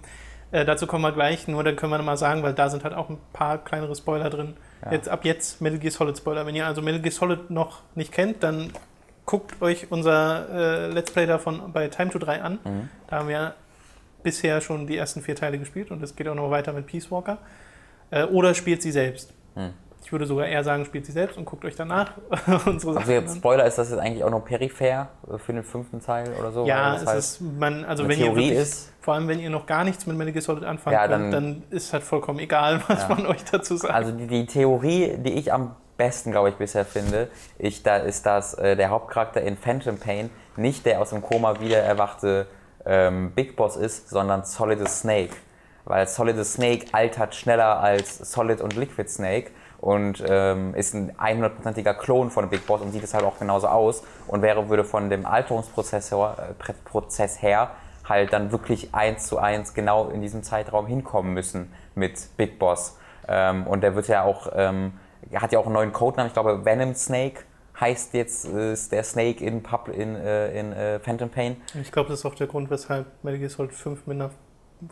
äh, dazu kommen wir gleich, nur dann können wir mal sagen, weil da sind halt auch ein paar kleinere Spoiler drin. Ja. Jetzt ab jetzt Metal Gear Solid Spoiler. Wenn ihr also Metal Gear Solid noch nicht kennt, dann guckt euch unser äh, Let's Play davon bei Time to 3 an. Mhm. Da haben wir bisher schon die ersten vier Teile gespielt und es geht auch noch weiter mit Peace Walker. Äh, oder spielt sie selbst. Hm. Ich würde sogar eher sagen, spielt sie selbst und guckt euch danach (laughs) unsere Also Sachen jetzt an. Spoiler, ist das jetzt eigentlich auch noch peripher äh, für den fünften Teil oder so? Ja, Weil es halt ist, man, also wenn ihr Theorie wirklich, ist. vor allem wenn ihr noch gar nichts mit Metal Gear Solid anfangen Ja, könnt, dann- dann ist halt vollkommen egal, (laughs) was Ja. man euch dazu sagt. Also die, die Theorie, die ich am besten, glaube ich, bisher finde, ich, da ist, dass äh, der Hauptcharakter in Phantom Pain nicht der aus dem Koma wieder erwachte ähm, Big Boss ist, sondern Solid Snake. Weil Solid Snake altert schneller als Solid und Liquid Snake und ähm, ist ein 100%iger Klon von Big Boss und sieht es halt auch genauso aus und wäre, würde von dem Alterungsprozess her, äh, her halt dann wirklich eins zu eins genau in diesem Zeitraum hinkommen müssen mit Big Boss. Ähm, und der wird ja auch, ähm, hat ja auch einen neuen Codenamen, ich glaube Venom Snake heißt jetzt, ist der Snake in, Pub, in, äh, in äh, Phantom Pain. ich glaube, das ist auch der Grund, weshalb Metal Gear Solid 5 mit einer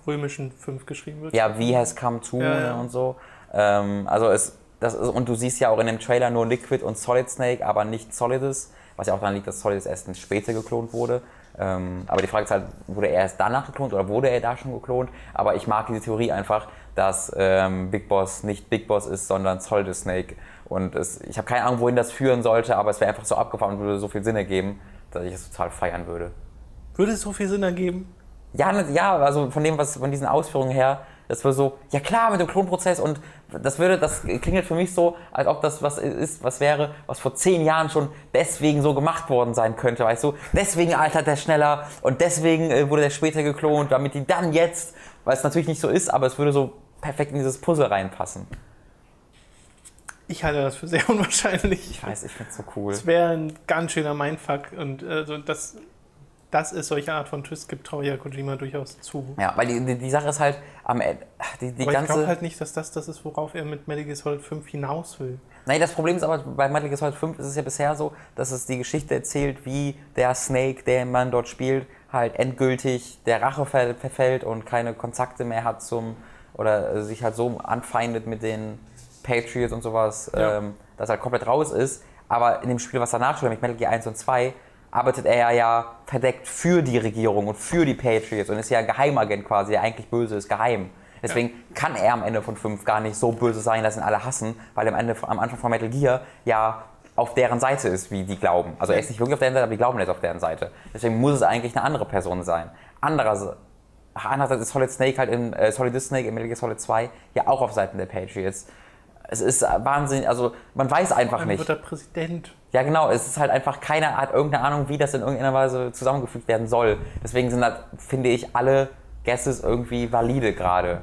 römischen 5 geschrieben wird. Ja, wie has come to Ja, ja. und so. Ähm, also es, das ist, und du siehst ja auch in dem Trailer nur Liquid und Solid Snake, aber nicht Solidus, was ja auch daran liegt, dass Solidus erst später geklont wurde. Ähm, aber die Frage ist halt, wurde er erst danach geklont oder wurde er da schon geklont? Aber ich mag diese Theorie einfach, dass ähm, Big Boss nicht Big Boss ist, sondern Solidus Snake. Und es, ich habe keine Ahnung, wohin das führen sollte, aber es wäre einfach so abgefahren und würde so viel Sinn ergeben, dass ich es total feiern würde. Würde es so viel Sinn ergeben? Ja, ne- ja, also von dem, was von diesen Ausführungen her, das war so, ja klar, mit dem Klonprozess und das würde, das klingelt für mich so, als ob das was ist, was wäre, was vor zehn Jahren schon deswegen so gemacht worden sein könnte, weißt du? Deswegen altert der schneller und deswegen äh, wurde der später geklont, damit die dann jetzt, weil es natürlich nicht so ist, aber es würde so perfekt in dieses Puzzle reinpassen. Ich halte das für sehr (laughs) unwahrscheinlich. Ich weiß, ich find's so cool. Es wäre ein ganz schöner Mindfuck und äh, so, dass, dass es solche Art von Twist gibt, traue ich ja Kojima durchaus zu. Ja, weil die, die, die Sache ist halt am Ende, die, die Aber ich ganze... glaube halt nicht, dass das das ist, worauf er mit Metal Gear Solid 5 hinaus will. Nein, das Problem ist aber, bei Metal Gear Solid 5 ist es ja bisher so, dass es die Geschichte erzählt, wie der Snake, der man dort spielt, halt endgültig der Rache ver- verfällt und keine Kontakte mehr hat zum, oder sich halt so anfeindet mit den Patriots und sowas, Ja. ähm, dass er halt komplett raus ist. Aber in dem Spiel, was danach steht, nämlich Metal Gear 1 und 2, arbeitet er ja verdeckt für die Regierung und für die Patriots und ist ja ein Geheimagent quasi, der eigentlich böse ist, geheim. Deswegen kann er am Ende von 5 gar nicht so böse sein, dass ihn alle hassen, weil am, Ende, am Anfang von Metal Gear ja auf deren Seite ist, wie die glauben. Also er ist nicht wirklich auf deren Seite, aber die glauben, ist auf deren Seite. Deswegen muss es eigentlich eine andere Person sein. Andererseits, andererseits ist Solid Snake halt in äh, Solid Snake in Metal Gear Solid 2 ja auch auf Seiten der Patriots. Es ist Wahnsinn, also man weiß einfach nicht. wird er Präsident. Ja, genau. Es ist halt einfach keiner hat irgendeine Ahnung, wie das in irgendeiner Weise zusammengefügt werden soll. Deswegen sind halt, finde ich, alle Guesses irgendwie valide gerade.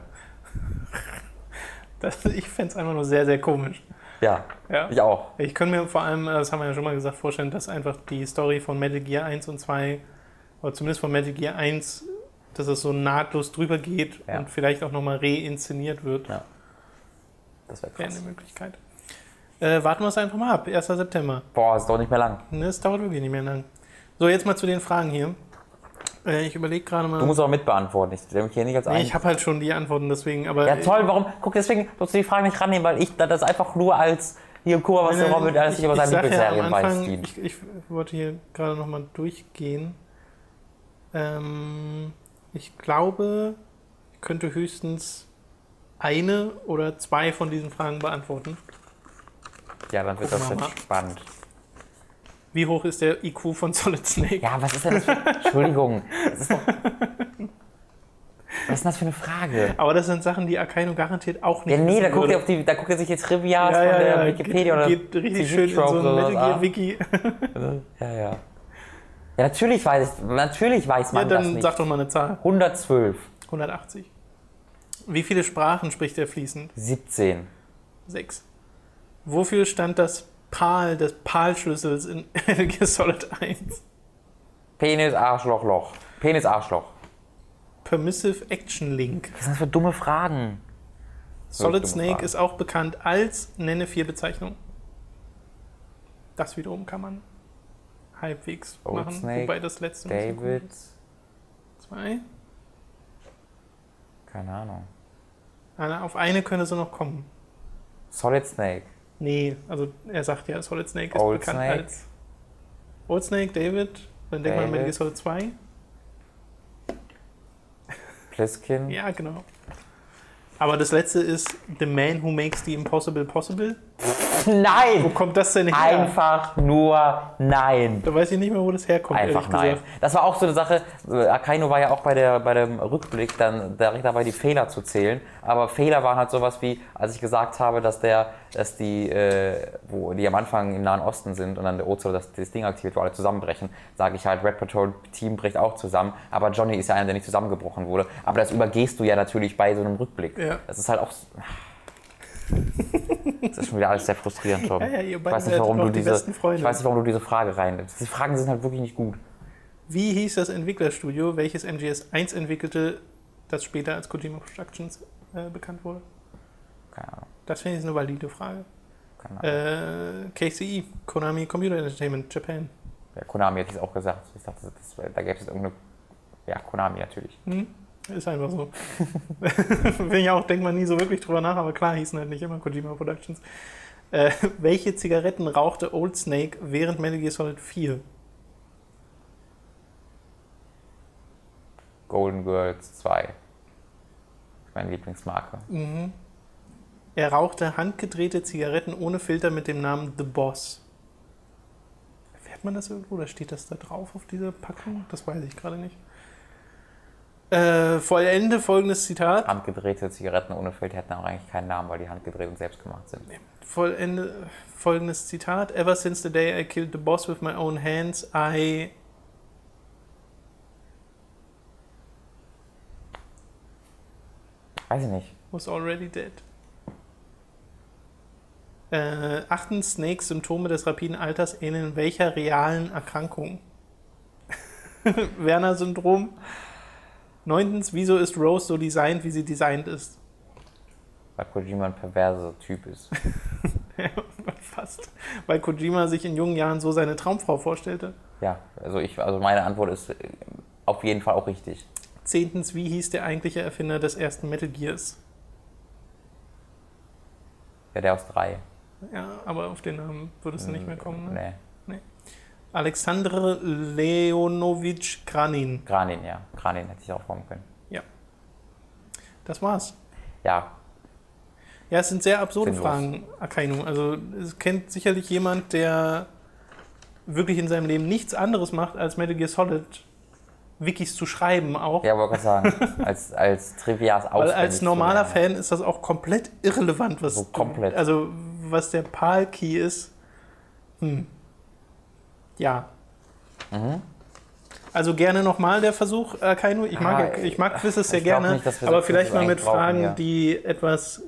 Das, ich fände es einfach nur sehr, sehr komisch. Ja, Ja. ich auch. Ich könnte mir vor allem, äh, das haben wir ja schon mal gesagt, vorstellen, dass einfach die Story von Metal Gear 1 und 2, oder zumindest von Metal Gear 1, dass es so nahtlos drüber geht Ja. und vielleicht auch nochmal reinszeniert wird. Ja. Das wäre Wäre krass. eine Möglichkeit. Äh, warten wir es einfach mal ab, 1. September. Boah, ist doch nicht mehr lang. Ne, Es dauert wirklich nicht mehr lang. So, jetzt mal zu den Fragen hier. Äh, ich überlege gerade mal. Du musst aber mitbeantworten. Ich stelle mich hier nicht als nee, ein. ich habe halt schon die Antworten, deswegen, aber. Ja, toll, warum? Guck, deswegen sollst du die Frage nicht rannehmen, weil ich das einfach nur als hier, guck mal, was der Robin alles sich über seine Lieblingsserien am weiß. Ich, ich wollte hier gerade nochmal durchgehen. Ähm, ich glaube, ich könnte höchstens eine oder zwei von diesen Fragen beantworten. Ja, dann wird Gucken das jetzt spannend. Wie hoch ist der IQ von (laughs) Solid Snake? Ja, was ist denn das für. (laughs) Entschuldigung. Das ist doch. Was ist denn das für eine Frage? Aber das sind Sachen, die Akainu garantiert auch nicht Ja, nee, da guckt, er die, da guckt er sich jetzt Trivias ja, ja, von der ja, Wikipedia oder geht, geht richtig schön in so ein Metal Gear. Wiki. (laughs) Ja, ja. Ja, natürlich weiß, natürlich weiß Ja, man das dann nicht. sag doch mal eine Zahl. 112, 180. Wie viele Sprachen spricht er fließend? 17. Sechs. Wofür stand das PAL des PAL-Schlüssels in (laughs) Metal Gear Solid 1? Penis, Arschloch, Loch. Penis, Arschloch. Permissive Action Link. Was sind das für dumme Fragen? Solid dumme Snake Frage. ist auch bekannt als nenne vier Bezeichnungen. Das wiederum kann man halbwegs Old machen, Snake, wobei das letzte David. Zwei. keine Ahnung. Auf eine könnte sie noch kommen. Solid Snake, Nee, also er sagt ja, Solid Snake ist Old bekannt Snake. als Old Snake, David, dann denkt man an Metal Solid 2. Pliskin, Ja, genau. Aber das letzte ist The Man Who Makes the Impossible Possible. Wo Nein! kommt das denn her? Einfach nur nein. Da weiß ich nicht mehr, wo das herkommt. Einfach nein. gesagt. Das war auch so eine Sache. äh, Akainu war ja auch bei, der, bei dem Rückblick dann direkt dabei, die Fehler zu zählen. Aber Fehler waren halt sowas wie, als ich gesagt habe, dass der, dass die, äh, wo die am Anfang im Nahen Osten sind und dann der Ozo das, das Ding aktiviert, wo alle zusammenbrechen, sage ich halt, Red Patrol Team bricht auch zusammen. Aber Johnny ist ja einer, der nicht zusammengebrochen wurde. Aber das übergehst du ja natürlich bei so einem Rückblick. Ja. Das ist halt auch. Das ist schon wieder alles sehr frustrierend, Tom. Ja, ja, ich, weiß nicht, warum du die diese, ich weiß nicht, warum du diese Frage rein. Die Fragen sind halt wirklich nicht gut. Wie hieß das Entwicklerstudio, welches MGS 1 entwickelte, das später als Kojima Productions äh, bekannt wurde? Keine Ahnung. Das finde ich eine valide Frage. Keine Ahnung. Äh, KCE, Konami Computer Entertainment, Japan. Ja, Konami hätte ich es auch gesagt. Ich dachte, das, wär- da gäbe es irgendeine. Ja, Konami natürlich. Hm? Ist einfach so. (laughs) Finde ich auch, denkt man nie so wirklich drüber nach, aber klar hießen halt nicht immer Kojima Productions. Äh, (laughs) welche Zigaretten rauchte Old Snake während Metal Gear Solid 4? Golden Girls 2. Meine Lieblingsmarke. Mhm. Er rauchte handgedrehte Zigaretten ohne Filter mit dem Namen The Boss. Erfährt man das irgendwo oder steht das da drauf auf dieser Packung? Das weiß ich gerade nicht. Äh, vollende folgendes Zitat. Handgedrehte Zigaretten ohne Filter hätten auch eigentlich keinen Namen, weil die handgedreht und selbst gemacht sind. Vollende folgendes Zitat. Ever since the day I killed the boss with my own hands, I. Weiß ich nicht. was already dead. Äh, achtens, Snakes Symptome des rapiden Alters ähneln welcher realen Erkrankung? (laughs) Werner-Syndrom. Neuntens, wieso ist Rose so designt, wie sie designt ist? Weil Kojima ein perverser Typ ist. (laughs) Fast. Weil Kojima sich in jungen Jahren so seine Traumfrau vorstellte. Ja, also ich, also meine Antwort ist äh, auf jeden Fall auch richtig. Zehntens, wie hieß der eigentliche Erfinder des ersten Metal Gears? Ja, der aus drei. Ja, aber auf den Namen würdest du nicht mehr kommen. Ne? Nee. Alexander Leonovich Granin. Granin, ja. Granin hätte ich auch formen können. Das war's. Ja, Ja, es sind sehr absurde Sinnlos. Fragen, Akainu. Also es kennt sicherlich jemand, der wirklich in seinem Leben nichts anderes macht, als Metal Gear Solid Wikis zu schreiben auch. ja, wollte gerade sagen, (laughs) als, als Trivias Weil als normaler. Fan ist das auch komplett irrelevant, was So komplett. also was der PAL-Key ist. Hm. Ja. Mhm. Also gerne nochmal der Versuch, Akainu. Ich mag, Ah, ich mag Quizzes sehr gerne, nicht, so aber vielleicht mal mit brauchen, Fragen, ja. die etwas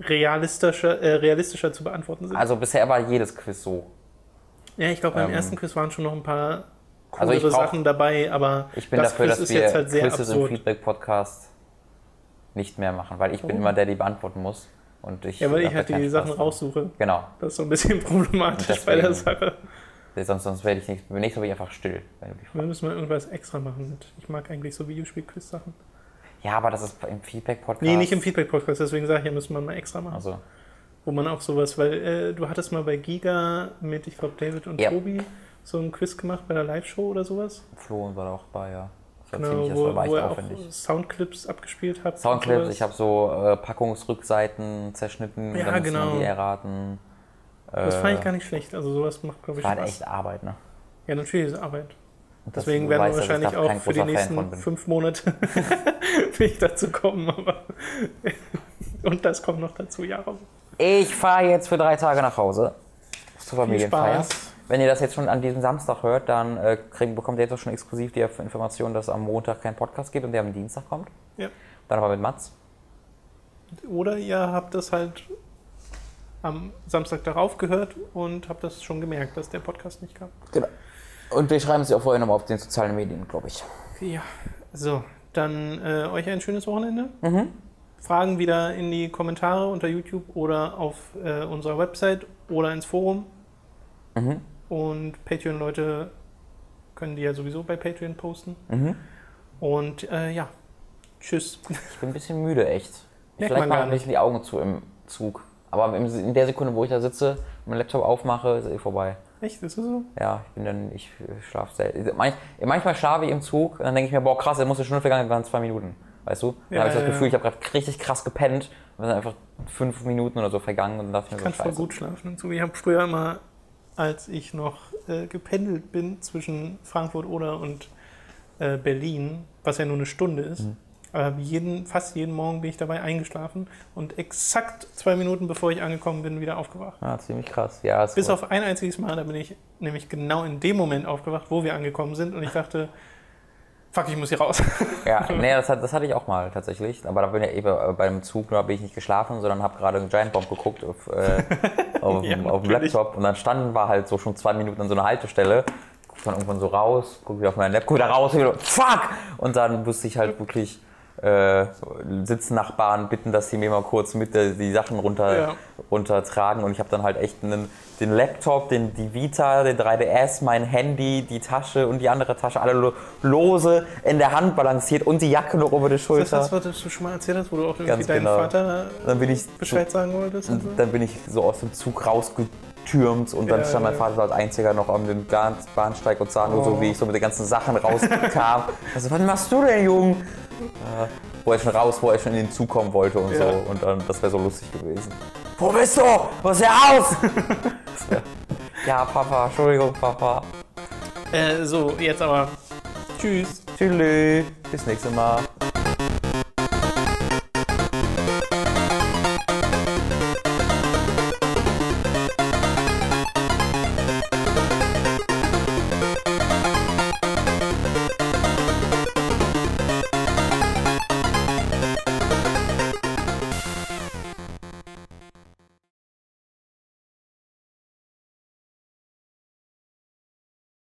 realistischer, äh, realistischer zu beantworten sind. Also bisher war jedes Quiz so. Ja, ich glaube, beim Ähm, ersten Quiz waren schon noch ein paar Also coolere ich brauch- Sachen dabei, aber Ich bin das dafür, Quiz dass ist wir jetzt halt sehr Quizzes im absurd. Feedback-Podcast nicht mehr machen, weil ich bin Warum? immer der, der die beantworten muss. Und ich Ja, weil ich halt die Sachen raussuche. Genau. Das ist so ein bisschen (laughs) problematisch bei der Sache. Sonst, sonst werde ich nicht, nächstes Mal bin ich einfach still. Wenn Wir müssen mal irgendwas extra machen. Ich mag eigentlich so Videospiel-Quiz-Sachen. Ja, aber das ist im Feedback-Podcast. Nee, nicht im Feedback-Podcast, deswegen sage ich, ja, müssen wir mal extra machen. Also, Wo man auch sowas, weil äh, du hattest mal bei Giga mit, ich glaube, David und Ja. Tobi so ein Quiz gemacht bei der Live-Show oder sowas. Flo war da auch bei, ja. Das war Genau, ziemlich, das wo, war, wo er auch. Soundclips abgespielt hat. und Soundclips, ich habe so äh, Packungsrückseiten zerschnitten, Ja, dann genau. die erraten. Das Äh, fand ich gar nicht schlecht. Also sowas macht, glaube ich, war halt Spaß. echt Arbeit, ne? Ja, natürlich ist es Arbeit. Das- Deswegen werden wir weißt, ich wahrscheinlich auch für die nächsten fünf Monate (laughs) ich dazu kommen, aber. (laughs) Und das kommt noch dazu, ja. Ich fahre jetzt für drei Tage nach Hause. Zur Familienfeier. Wenn ihr das jetzt schon an diesem Samstag hört, dann äh, kriegt, bekommt ihr jetzt auch schon exklusiv die Information, dass es am Montag kein Podcast gibt und der am Dienstag kommt. Ja. Dann aber mit Mats. Oder ihr habt das halt am Samstag darauf gehört und habt das schon gemerkt, dass der Podcast nicht kam. Genau. Und wir schreiben es ja auch vorher nochmal auf den sozialen Medien, glaube ich. Ja, so, dann äh, euch ein schönes Wochenende. Fragen wieder in die Kommentare unter YouTube oder auf äh, unserer Website oder ins Forum. Mhm. Und Patreon-Leute können die ja sowieso bei Patreon posten. Mhm. Und äh, ja, tschüss. Ich bin ein bisschen müde, echt. Merkt Vielleicht man mache gar ich ein bisschen die Augen zu im Zug. Aber im- in der Sekunde, wo ich da sitze, meinen Laptop aufmache, ist eh vorbei. Echt, ist das so? Ja, ich bin dann, ich schlafe selten. Manch, manchmal schlafe ich im Zug und dann denke ich mir, boah krass, der muss eine Stunde vergangen, waren zwei Minuten. Weißt du? Dann Ja, habe ich das ja, Gefühl, ja. ich habe gerade richtig krass gepennt und dann sind einfach fünf Minuten oder so vergangen und dann dachte ich mir kann so, voll scheiße. gut schlafen und so. Ich habe früher immer, als ich noch äh, gependelt bin zwischen Frankfurt oder und äh, Berlin, was ja nur eine Stunde ist, Mhm. Äh, jeden, fast jeden Morgen bin ich dabei eingeschlafen und exakt zwei Minuten bevor ich angekommen bin, wieder aufgewacht. Ja, ziemlich krass. Ja, ist Bis gut. auf ein einziges Mal, da bin ich nämlich genau in dem Moment aufgewacht, wo wir angekommen sind und ich dachte, fuck, ich muss hier raus. Ja, (laughs) nee, das, hat, das hatte ich auch mal tatsächlich. Aber da bin ich eben äh, beim Zug, da bin ich nicht geschlafen, sondern habe gerade einen Giant Bomb geguckt auf, äh, (laughs) auf, Ja, dem- auf dem. Laptop. Und dann standen wir halt so schon zwei Minuten an so einer Haltestelle. Guck dann irgendwann so raus, guck wieder auf meinen Laptop, guck wieder raus, wieder, fuck! Und dann musste ich halt wirklich äh, Sitznachbarn bitten, dass sie mir mal kurz mit äh, die Sachen runter, Ja. runtertragen. Und ich habe dann halt echt einen, den Laptop, den, die Vita, den 3DS, mein Handy, die Tasche und die andere Tasche alle lo lose in der Hand balanciert und die Jacke noch über die Das ist Schulter. das, was du schon mal erzählt hast, wo du auch irgendwie Ganz deinem genau. Vater Dann bin ich Bescheid sagen wolltest. Und so. dann bin ich so aus dem Zug rausgetürmt und dann Ja, stand mein. Vater so als einziger noch am Bahnsteig und sah nur so, Oh. wie ich so mit den ganzen Sachen rauskam. (laughs) Also, was machst du denn, Jung? Äh, wo er schon raus, wo er schon in den Zug kommen wollte und so. Und dann, das wäre so lustig gewesen. Wo bist du? Wo ist der aus? (laughs) Ja, Papa, Entschuldigung, Papa. Äh, so, jetzt aber. Tschüss. Tschüss. Bis nächstes Mal.